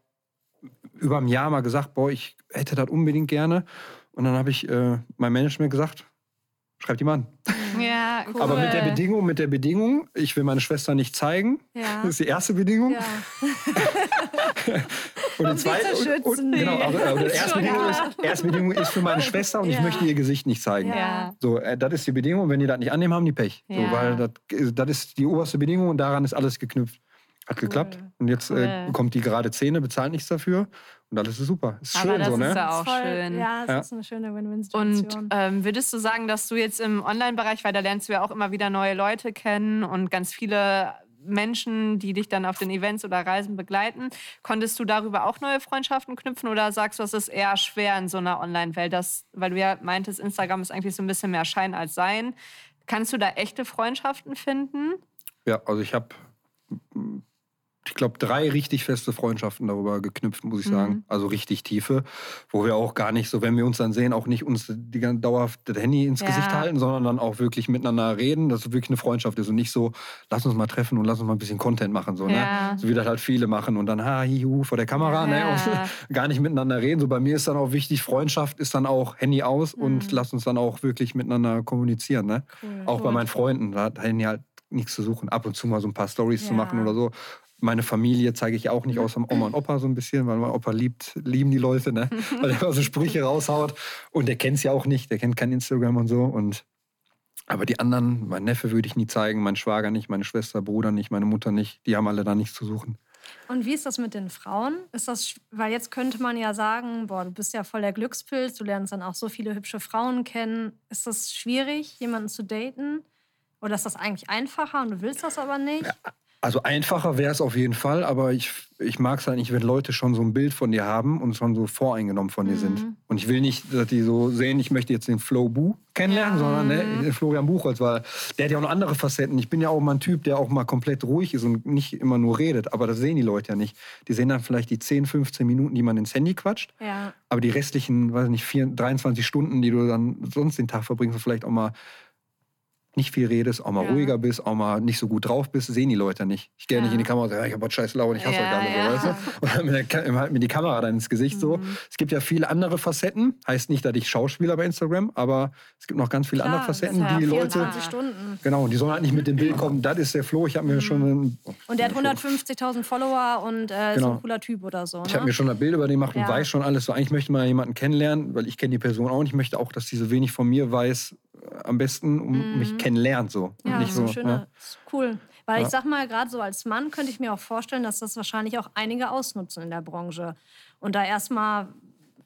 über einem Jahr mal gesagt, boah, ich hätte das unbedingt gerne. Und dann habe ich äh, mein Management gesagt, schreib die mal an. Ja, cool. Aber mit der Bedingung, mit der Bedingung, ich will meine Schwester nicht zeigen. Ja. Das ist die erste Bedingung. Ja. Und die Um sie zweite, zu und, und, schützen. genau, aber, aber die erste Bedingung, ist, erste Bedingung ist für meine Schwester und ich Ja. möchte ihr Gesicht nicht zeigen. Ja. So, äh, das ist die Bedingung. Wenn die das nicht annehmen, haben die Pech. So, Ja. weil das, das ist die oberste Bedingung und daran ist alles geknüpft. Hat geklappt. Und jetzt äh, Cool. bekommt die gerade Zähne, bezahlt nichts dafür. Und alles ist super. Ist Aber schön das so, ist ne? ja auch Voll, schön. Ja, es Ja. ist eine schöne Und Win-Win-Situation. ähm, würdest du sagen, dass du jetzt im Online-Bereich, weil da lernst du ja auch immer wieder neue Leute kennen und ganz viele Menschen, die dich dann auf den Events oder Reisen begleiten, konntest du darüber auch neue Freundschaften knüpfen oder sagst du, es ist eher schwer in so einer Online-Welt, weil du ja meintest, Instagram ist eigentlich so ein bisschen mehr Schein als Sein. Kannst du da echte Freundschaften finden? Ja, also ich habe, ich glaube, drei richtig feste Freundschaften darüber geknüpft, muss ich Mhm. sagen. Also richtig tiefe, wo wir auch gar nicht, so wenn wir uns dann sehen, auch nicht uns die ganze dauerhaft das Handy ins Ja. Gesicht halten, sondern dann auch wirklich miteinander reden, dass es wirklich eine Freundschaft ist und nicht so, lass uns mal treffen und lass uns mal ein bisschen Content machen, so, Ja. ne? So wie das halt viele machen und dann ha, hi, hu, vor der Kamera, ne? Ja. Und gar nicht miteinander reden. So bei mir ist dann auch wichtig, Freundschaft ist dann auch Handy aus Mhm. und lass uns dann auch wirklich miteinander kommunizieren, ne? Cool. Auch bei Gut. meinen Freunden, da hat Handy halt nichts zu suchen. Ab und zu mal so ein paar Stories zu Ja. machen oder so. Meine Familie zeige ich auch nicht, außer Oma und Opa so ein bisschen, weil mein Opa liebt, lieben die Leute, ne? weil er immer so Sprüche raushaut. Und der kennt es ja auch nicht, der kennt kein Instagram und so. Und aber die anderen, mein Neffe würde ich nie zeigen, mein Schwager nicht, meine Schwester, Bruder nicht, meine Mutter nicht, die haben alle da nichts zu suchen. Und wie ist das mit den Frauen? Ist das, weil jetzt könnte man ja sagen, boah, du bist ja voll der Glückspilz, du lernst dann auch so viele hübsche Frauen kennen. Ist das schwierig, jemanden zu daten? Oder ist das eigentlich einfacher und du willst das aber nicht? Also einfacher wäre es auf jeden Fall, aber ich, ich mag es halt nicht, wenn Leute schon so ein Bild von dir haben und schon so voreingenommen von dir Mhm. sind. Und ich will nicht, dass die so sehen, ich möchte jetzt den Flo Bu kennenlernen, sondern ne, den Florian Buchholz, weil der hat ja auch noch andere Facetten. Ich bin ja auch mal ein Typ, der auch mal komplett ruhig ist und nicht immer nur redet, aber das sehen die Leute ja nicht. Die sehen dann vielleicht die 10, 15 Minuten, die man ins Handy quatscht, Ja. aber die restlichen, weiß nicht, 4, 23 Stunden, die du dann sonst den Tag verbringst, und vielleicht auch mal nicht viel redest, auch mal Ja. ruhiger bist, auch mal nicht so gut drauf bist, sehen die Leute nicht. Ich gehe Ja. nicht in die Kamera und sage, ich habe heute scheiß Laune, ich hasse Ja, euch alle, so, weißt du? Und dann mit der, halt mir die Kamera dann ins Gesicht so. Mhm. Es gibt ja viele andere Facetten, heißt nicht, dass ich Schauspieler bei Instagram, aber es gibt noch ganz viele Klar, andere Facetten, ist ja die Leute... 24 Stunden. Genau, die sollen halt nicht mit dem Bild kommen, das ist der Flo, ich habe mir schon... Ein, Mhm. Und der hat 150.000 Follower und äh, ist Genau. ein cooler Typ oder so. Ne? Ich habe mir schon ein Bild über den gemacht und weiß schon alles. So, eigentlich möchte man jemanden kennenlernen, weil ich kenne die Person auch nicht. Ich möchte auch, dass die so wenig von mir weiß, am besten, um mich kennenlernt. So. Mhm. Ja, nicht das ist so, eine schöne, ne? ist cool. Weil Ja. ich sag mal, gerade so als Mann könnte ich mir auch vorstellen, dass das wahrscheinlich auch einige ausnutzen in der Branche. Und da erstmal,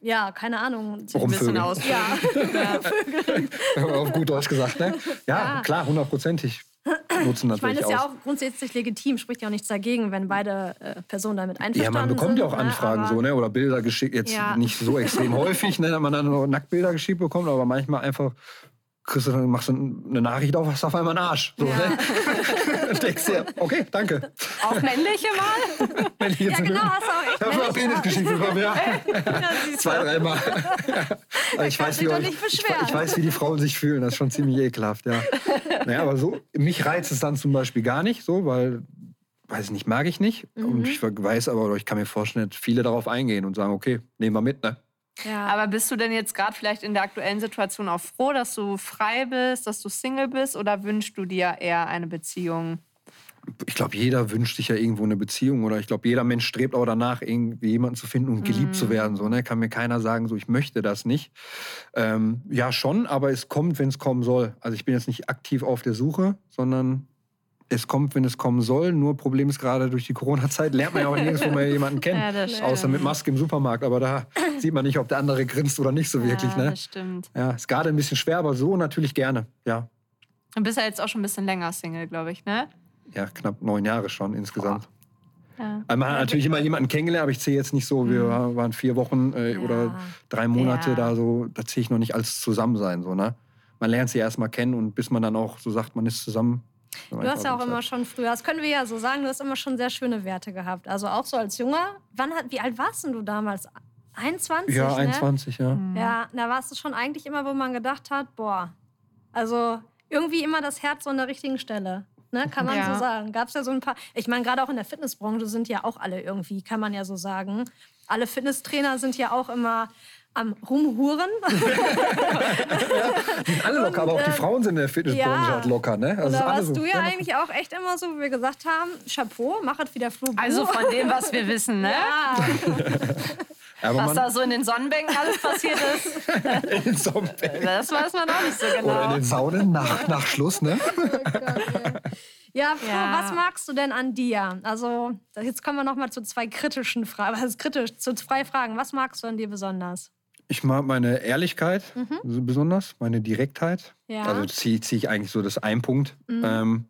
ja, keine Ahnung. Ein bisschen aus. Ja, Auf gut Deutsch gesagt, ne? Ja, Ja. klar, hundertprozentig nutzen ich meine, natürlich das ist ja auch grundsätzlich legitim, spricht ja auch nichts dagegen, wenn beide äh, Personen damit einverstanden Ja, man sind. bekommt ja auch ne? Anfragen Aber- so, ne? Oder Bilder geschickt, jetzt Ja. nicht so extrem häufig, ne, dass man dann nur Nacktbilder geschickt bekommt, aber manchmal einfach kriegst du dann, machst du eine Nachricht auf, hast auf einmal einen Arsch. So, Ja. ne? Denkst du dir, okay, danke. Auch männliche mal? Jetzt Ja, genau, hast du auch echt Ich habe mal männliche Penis geschickt bekommen, ja. Zwei, dreimal. Ich, weiß, wie euch, ich, ich weiß, wie die Frauen sich fühlen. Das ist schon ziemlich ekelhaft, ja. Naja, aber so, mich reizt es dann zum Beispiel gar nicht so, weil, weiß ich nicht, mag ich nicht. Mhm. Und ich weiß aber, oder ich kann mir vorstellen, dass viele darauf eingehen und sagen, okay, nehmen wir mit, ne? Ja. Aber bist du denn jetzt gerade vielleicht in der aktuellen Situation auch froh, dass du frei bist, dass du Single bist oder wünschst du dir eher eine Beziehung? Ich glaube, jeder wünscht sich ja irgendwo eine Beziehung oder ich glaube, jeder Mensch strebt auch danach, irgendwie jemanden zu finden und geliebt zu werden. So, ne? Kann mir keiner sagen, so ich möchte das nicht. Ähm, ja, schon, aber es kommt, wenn es kommen soll. Also ich bin jetzt nicht aktiv auf der Suche, sondern es kommt, wenn es kommen soll. Nur Problem ist gerade durch die Corona-Zeit lernt man ja auch nirgendwo mehr jemanden kennen. Ja, Außer mit Maske im Supermarkt. Aber da sieht man nicht, ob der andere grinst oder nicht so wirklich. ja, Ne? das stimmt. Ja, ist gerade ein bisschen schwer, aber so natürlich gerne. Ja, Du bist ja jetzt auch schon ein bisschen länger Single, glaube ich, ne? ja knapp neun Jahre schon insgesamt. Ja. Also man hat natürlich immer jemanden kennengelernt, aber ich zähle jetzt nicht so, wir waren vier Wochen äh, Ja. oder drei Monate Ja. da so, da zähle ich noch nicht als Zusammensein. So, ne? Man lernt sie erst mal kennen und bis man dann auch so sagt, man ist zusammen. Du hast ja auch immer schon früher, das können wir ja so sagen, du hast immer schon sehr schöne Werte gehabt. Also auch so als Junger. Wann hat, wie alt warst denn du damals? 21? Ja, ne? 21, ja. Ja, da warst du schon eigentlich immer, wo man gedacht hat, boah, also irgendwie immer das Herz so an der richtigen Stelle. Ne, kann man Ja. so sagen. Gab es ja so ein paar. Ich meine, gerade auch in der Fitnessbranche sind ja auch alle irgendwie, kann man ja so sagen. Alle Fitnesstrainer sind ja auch immer am Rumhuren. Die sind alle locker, aber auch die Frauen sind in der Fitnessbranche ja. halt locker, ne? Und Also da warst so- du ja eigentlich auch echt immer so, wie wir gesagt haben, Chapeau, mach es wieder Flo. Also von dem, was wir wissen, ne? ja. aber Was man, da so in den Sonnenbänken alles passiert ist, in den Sonnenbänken das weiß man auch nicht so oder in genau. den Saunen nach, nach Schluss, ne? Ja, Flo, Ja. was magst du denn an dir? Also, jetzt kommen wir noch mal zu zwei kritischen Fragen. Was ist kritisch? Zu zwei Fragen. Was magst du an dir besonders? Ich mag meine Ehrlichkeit so besonders, meine Direktheit. Mhm. Ja. Also ziehe zieh ich eigentlich so das ein Punkt. Mhm. Ähm,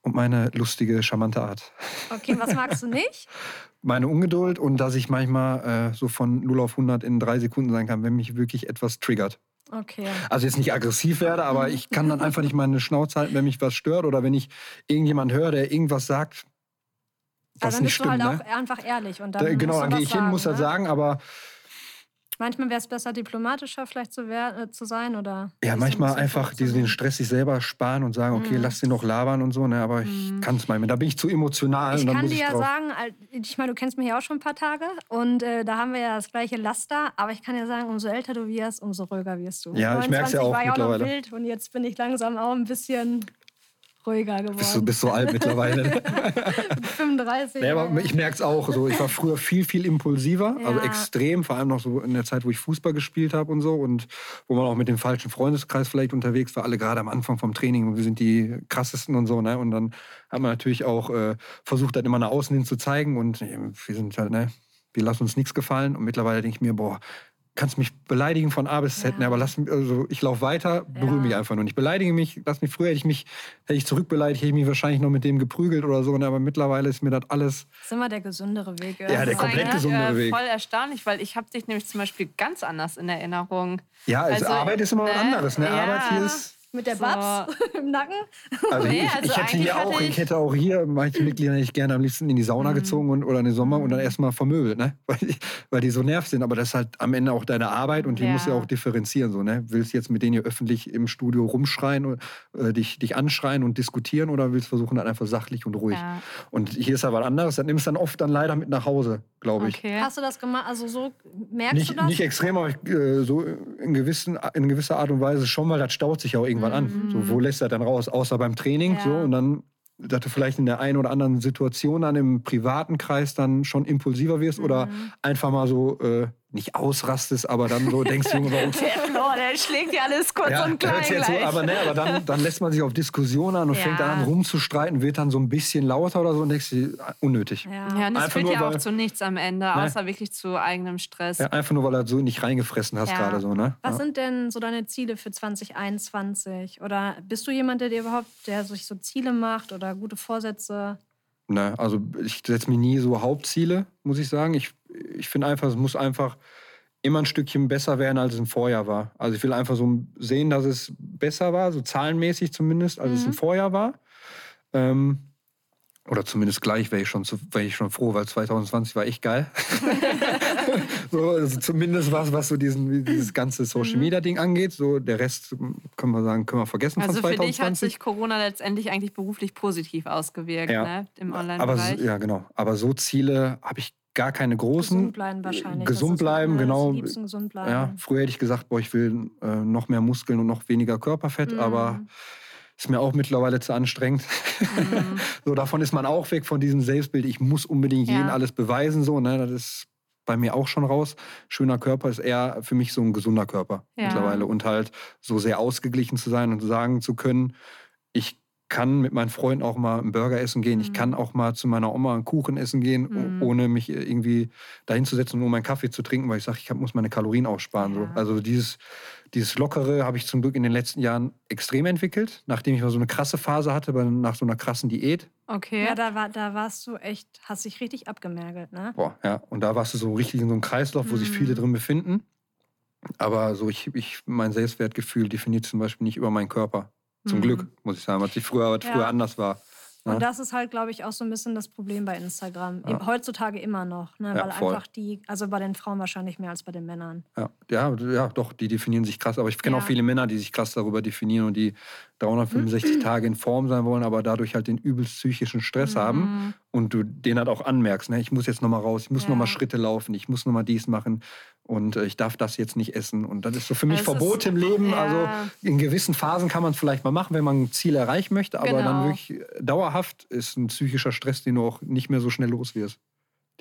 und meine lustige, charmante Art. Okay, was magst du nicht? Meine Ungeduld und dass ich manchmal äh, so von 0 auf 100 in drei Sekunden sein kann, wenn mich wirklich etwas triggert. Okay. Also jetzt nicht aggressiv werde, aber ich kann dann einfach nicht meine Schnauze halten, wenn mich was stört oder wenn ich irgendjemand höre, der irgendwas sagt, was Also dann nicht bist stimmt. du halt ne? auch einfach ehrlich. Und dann Da, genau, musst dann gehe ich hin, muss das ne? sagen, aber Manchmal wäre es besser, diplomatischer vielleicht zu, äh, zu sein oder. ja, manchmal so einfach diesen den. Stress sich selber sparen und sagen, okay, Mhm. lass den noch labern und so, ne? aber ich kann es manchmal. Da bin ich zu emotional Ich und dann kann dir ich ja sagen, ich meine, du kennst mich ja auch schon ein paar Tage und äh, da haben wir ja das gleiche Laster, aber ich kann ja sagen, umso älter du wirst, umso ruhiger wirst du. Ja, ich merk's ja 29 auch war ja auch noch mittlerweile. wild und jetzt bin ich langsam auch ein bisschen ruhiger geworden. bist, du, bist so alt mittlerweile. ne? 35. Nee, aber ich merke es auch. So. Ich war früher viel, viel impulsiver, also Ja. extrem, vor allem noch so in der Zeit, wo ich Fußball gespielt habe und so und wo man auch mit dem falschen Freundeskreis vielleicht unterwegs war, alle gerade am Anfang vom Training und wir sind die krassesten und so. Ne? Und dann hat man natürlich auch äh, versucht, das immer nach außen hin zu zeigen und wir sind halt, ne, wir lassen uns nichts gefallen und mittlerweile denke ich mir, boah, kannst mich beleidigen von A bis Z, Ja. ne, aber lass mich, also ich laufe weiter, berühre Ja. mich einfach nur nicht. Beleidige mich, lass mich, früher hätte ich mich, hätte ich zurückbeleidigt, hätte ich mich wahrscheinlich noch mit dem geprügelt oder so, ne, aber mittlerweile ist mir das alles Das ist immer der gesündere Weg. Ja, der komplett eigentlich, gesundere äh, Weg. Voll erstaunlich, weil ich habe dich nämlich zum Beispiel ganz anders in Erinnerung. Ja, also Also, Arbeit ist immer was ne, anderes. Ne? ja. Arbeit hier ist. Mit der So. Babs im Nacken. Also Nee, ich, also ich hätte hier hatte auch, ich, ich- hätte auch hier manche Mitglieder hätte ich gerne am liebsten in die Sauna gezogen und, oder in den Sommer und dann erstmal vermöbelt, ne? Weil, die- weil die so nervt sind. Aber das ist halt am Ende auch deine Arbeit und die Ja. musst du ja auch differenzieren. So, ne? Willst du jetzt mit denen hier öffentlich im Studio rumschreien, und, äh, dich, dich anschreien und diskutieren oder willst du versuchen, dann einfach sachlich und ruhig? Ja. Und hier ist ja was anderes, das nimmst du dann oft dann leider mit nach Hause, glaube ich. Okay. Hast du das gemacht? Also so merkst du Nicht, das? nicht extrem, aber ich, äh, so in, gewissen, in gewisser Art und Weise schon, weil das staut sich auch irgendwann an. So, wo lässt er dann raus? Außer beim Training. Mhm. Ja. So, und dann, dass du vielleicht in der einen oder anderen Situation dann im privaten Kreis dann schon impulsiver wirst oder Mhm. einfach mal so äh, nicht ausrastest, aber dann so denkst, Junge, warum. Der Flo, der schlägt ja alles kurz Ja, und klein jetzt so, gleich. aber, ne, aber dann, dann lässt man sich auf Diskussionen an und Ja. fängt dann an rumzustreiten, wird dann so ein bisschen lauter oder so und denkst unnötig. ja. ja, und das führt ja auch weil- zu nichts am Ende, Ne. außer wirklich zu eigenem Stress. Ja, einfach nur, weil du so nicht reingefressen hast Ja. gerade so, ne? Was Ja. sind denn so deine Ziele für 2021? Oder bist du jemand, der dir überhaupt, der sich so Ziele macht oder gute Vorsätze? Ne, also ich setze mir nie so Hauptziele, muss ich sagen. Ich, ich finde einfach, es muss einfach immer ein Stückchen besser werden, als es im Vorjahr war. Also ich will einfach so sehen, dass es besser war, so zahlenmäßig zumindest, als es im Vorjahr war. Ähm, oder zumindest gleich wäre ich, schon zu- wär ich schon froh, weil 2020 war echt geil. so, also zumindest was, was so diesen, dieses ganze Social Media Ding angeht. So der Rest können wir sagen, können wir vergessen Also von für 2020. dich hat sich Corona letztendlich eigentlich beruflich positiv ausgewirkt, Ja. ne? Im Online-Bereich. ja, genau. Aber so Ziele habe ich gar keine großen. Gesund bleiben wahrscheinlich. Gesund bleiben, genau. Gesund bleiben. Ja, früher hätte ich gesagt, boah, ich will äh, noch mehr Muskeln und noch weniger Körperfett, Mhm. aber ist mir auch mittlerweile zu anstrengend. Mhm. so, davon ist man auch weg von diesem Selbstbild. Ich muss unbedingt Ja. alles beweisen. So, ne? Das ist bei mir auch schon raus. Schöner Körper ist eher für mich so ein gesunder Körper Ja. mittlerweile. Und halt so sehr ausgeglichen zu sein und sagen zu können, ich kann mit meinen Freunden auch mal einen Burger essen gehen. Ich Mhm. kann auch mal zu meiner Oma einen Kuchen essen gehen, Mhm. ohne mich irgendwie dahin zu setzen, nur meinen Kaffee zu trinken, weil ich sage, ich hab- muss meine Kalorien aussparen. Ja. So. Also dieses, dieses Lockere habe ich zum Glück in den letzten Jahren extrem entwickelt, nachdem ich mal so eine krasse Phase hatte, nach so einer krassen Diät. Okay. Ja, da, war, da warst du echt, hast dich richtig abgemergelt, ne? Boah, ja. Und da warst du so richtig in so einem Kreislauf, wo sich viele Mhm. drin befinden. Aber so ich, ich, mein Selbstwertgefühl definiert zum Beispiel nicht über meinen Körper. Zum Mhm. Glück, muss ich sagen, was ich früher, was Ja. früher anders war. Ja. Und das ist halt, glaube ich, auch so ein bisschen das Problem bei Instagram. Ja. Heutzutage immer noch, ne? Ja, weil voll. einfach die, also bei den Frauen wahrscheinlich mehr als bei den Männern. Ja, ja, ja, doch, die definieren sich krass. Aber ich kenne Ja. auch viele Männer, die sich krass darüber definieren und die 365 Tage in Form sein wollen, aber dadurch halt den übelst psychischen Stress haben. Mhm. Und du den halt auch anmerkst, ne? ich muss jetzt nochmal raus, ich muss Ja. noch nochmal Schritte laufen, ich muss nochmal dies machen. Und äh, ich darf das jetzt nicht essen. Und das ist so für mich ist- Verbot im Leben. ja. Also in gewissen Phasen kann man es vielleicht mal machen, wenn man ein Ziel erreichen möchte, aber Genau. dann wirklich äh, dauerhaft ist ein psychischer Stress, den du auch nicht mehr so schnell los wirst.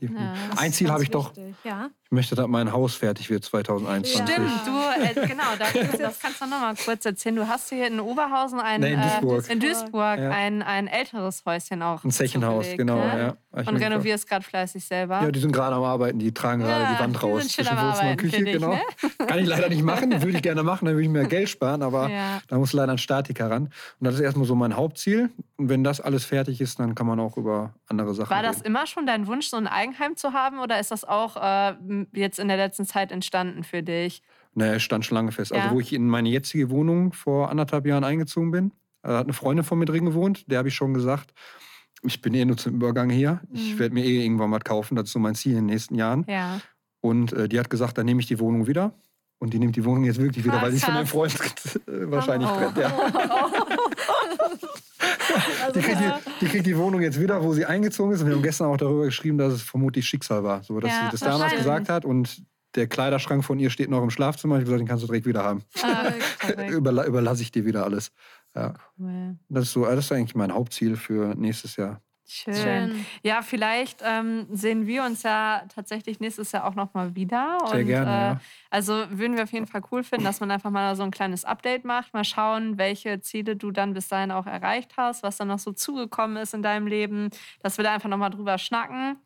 Ja, ein Ziel habe ich doch. wichtig. Ja. Ich möchte, dass mein Haus fertig wird 2021. Stimmt, du, äh, genau, das, das kannst du noch mal kurz erzählen. Du hast hier in Oberhausen ein, Nee, in Duisburg. Äh, in Duisburg Ja. ein, ein älteres Häuschen auch. Ein Zechenhaus, genau. ne? Ja. Und mir renovierst gerade fleißig selber. Ja, die sind gerade am Arbeiten, die tragen gerade Ja, die Wand die raus. sind schön zwischen am Wohnzimmer und Arbeiten, Küche, ich, genau. Kann ich leider nicht machen, würde ich gerne machen, dann würde ich mehr Geld sparen, aber Ja. da muss leider ein Statiker ran. Und das ist erstmal so mein Hauptziel. Und wenn das alles fertig ist, dann kann man auch über andere Sachen War das reden. immer schon dein Wunsch, so ein Eigenheim zu haben oder ist das auch äh, jetzt in der letzten Zeit entstanden für dich? Naja, es stand schon lange fest. Ja. Also wo ich in meine jetzige Wohnung vor anderthalb Jahren eingezogen bin, da hat eine Freundin von mir drin gewohnt, der habe ich schon gesagt, ich bin eh nur zum Übergang hier. Ich Mhm. werde mir eh irgendwann was kaufen. Das ist so mein Ziel in den nächsten Jahren. Ja. Und äh, die hat gesagt, dann nehme ich die Wohnung wieder. Und die nimmt die Wohnung jetzt wirklich wieder, Ah, weil sie sich von meinem. Freund äh, wahrscheinlich Oh. trennt. Ja. Also, Die, kriegt ja. Die, kriegt die Wohnung jetzt wieder, wo sie eingezogen ist. Und wir haben gestern auch darüber geschrieben, dass es vermutlich Schicksal war. So, dass Ja, sie das damals gesagt hat. Und der Kleiderschrank von ihr steht noch im Schlafzimmer. Ich habe gesagt, den kannst du direkt wieder haben. Ah. Überla überlasse ich dir wieder alles. Ja. cool. Das ist, so, das ist eigentlich mein Hauptziel für nächstes Jahr. Schön. Schön. Ja, vielleicht ähm, sehen wir uns ja tatsächlich nächstes Jahr auch noch mal wieder. Sehr und, gerne, äh, ja. Also würden wir auf jeden Fall cool finden, dass man einfach mal so ein kleines Update macht, mal schauen, welche Ziele du dann bis dahin auch erreicht hast, was dann noch so zugekommen ist in deinem Leben, dass wir da einfach noch mal drüber schnacken.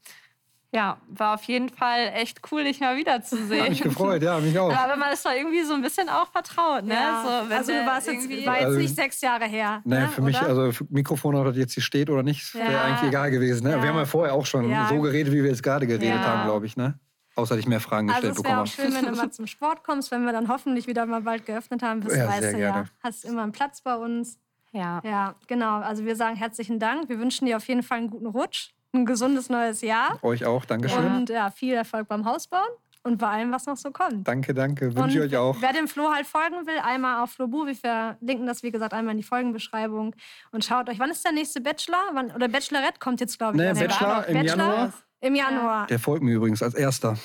Ja, war auf jeden Fall echt cool, dich mal Hat wiederzusehen. mich gefreut, ja, mich auch. Aber man ist doch irgendwie so ein bisschen auch vertraut, ne? Ja. So, wenn also du warst jetzt, war jetzt Also- nicht sechs Jahre her. Naja, ne, für mich, oder? also für Mikrofon, ob das jetzt hier steht oder nicht, wäre Ja. eigentlich egal gewesen. Ne? Ja. Wir haben ja vorher auch schon Ja. so geredet, wie wir jetzt gerade geredet Ja. haben, glaube ich. Ne? Außer dass ich mehr Fragen Also gestellt es wäre bekommen auch schön, wenn du mal zum Sport kommst, wenn wir dann hoffentlich wieder mal bald geöffnet haben. Bist, Ja, weißt sehr du ja, gerne. hast immer einen Platz bei uns. Ja. Ja, genau. Also wir sagen herzlichen Dank. Wir wünschen dir auf jeden Fall einen guten Rutsch, ein gesundes neues Jahr Euch auch, Dankeschön. und ja, viel Erfolg beim Hausbauen und bei allem, was noch so kommt. Danke, danke. Wünsche ich euch auch. Wer dem Flo halt folgen will, einmal auf Flobu. Wir verlinken das, wie gesagt, einmal in die Folgenbeschreibung. Und schaut euch, wann ist der nächste Bachelor? Wann, oder Bachelorette kommt jetzt, glaube ich. Nee. Bachelor im Januar. Im Januar. Der folgt mir übrigens als erster.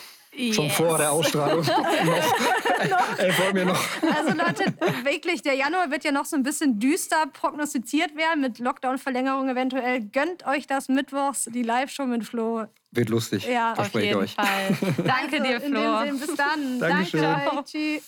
Schon Yes. vor der Ausstrahlung. noch. Er folgt mir noch. Also Leute, wirklich, der Januar wird ja noch so ein bisschen düster prognostiziert werden, mit Lockdown-Verlängerung eventuell. Gönnt euch das mittwochs, die Live-Show mit Flo. Wird lustig. Ja, Verspreche ich jeden euch. Fall. Danke Also, dir, In Flo. dem Sinne, bis dann. Dankeschön. Danke euch. Tschüss.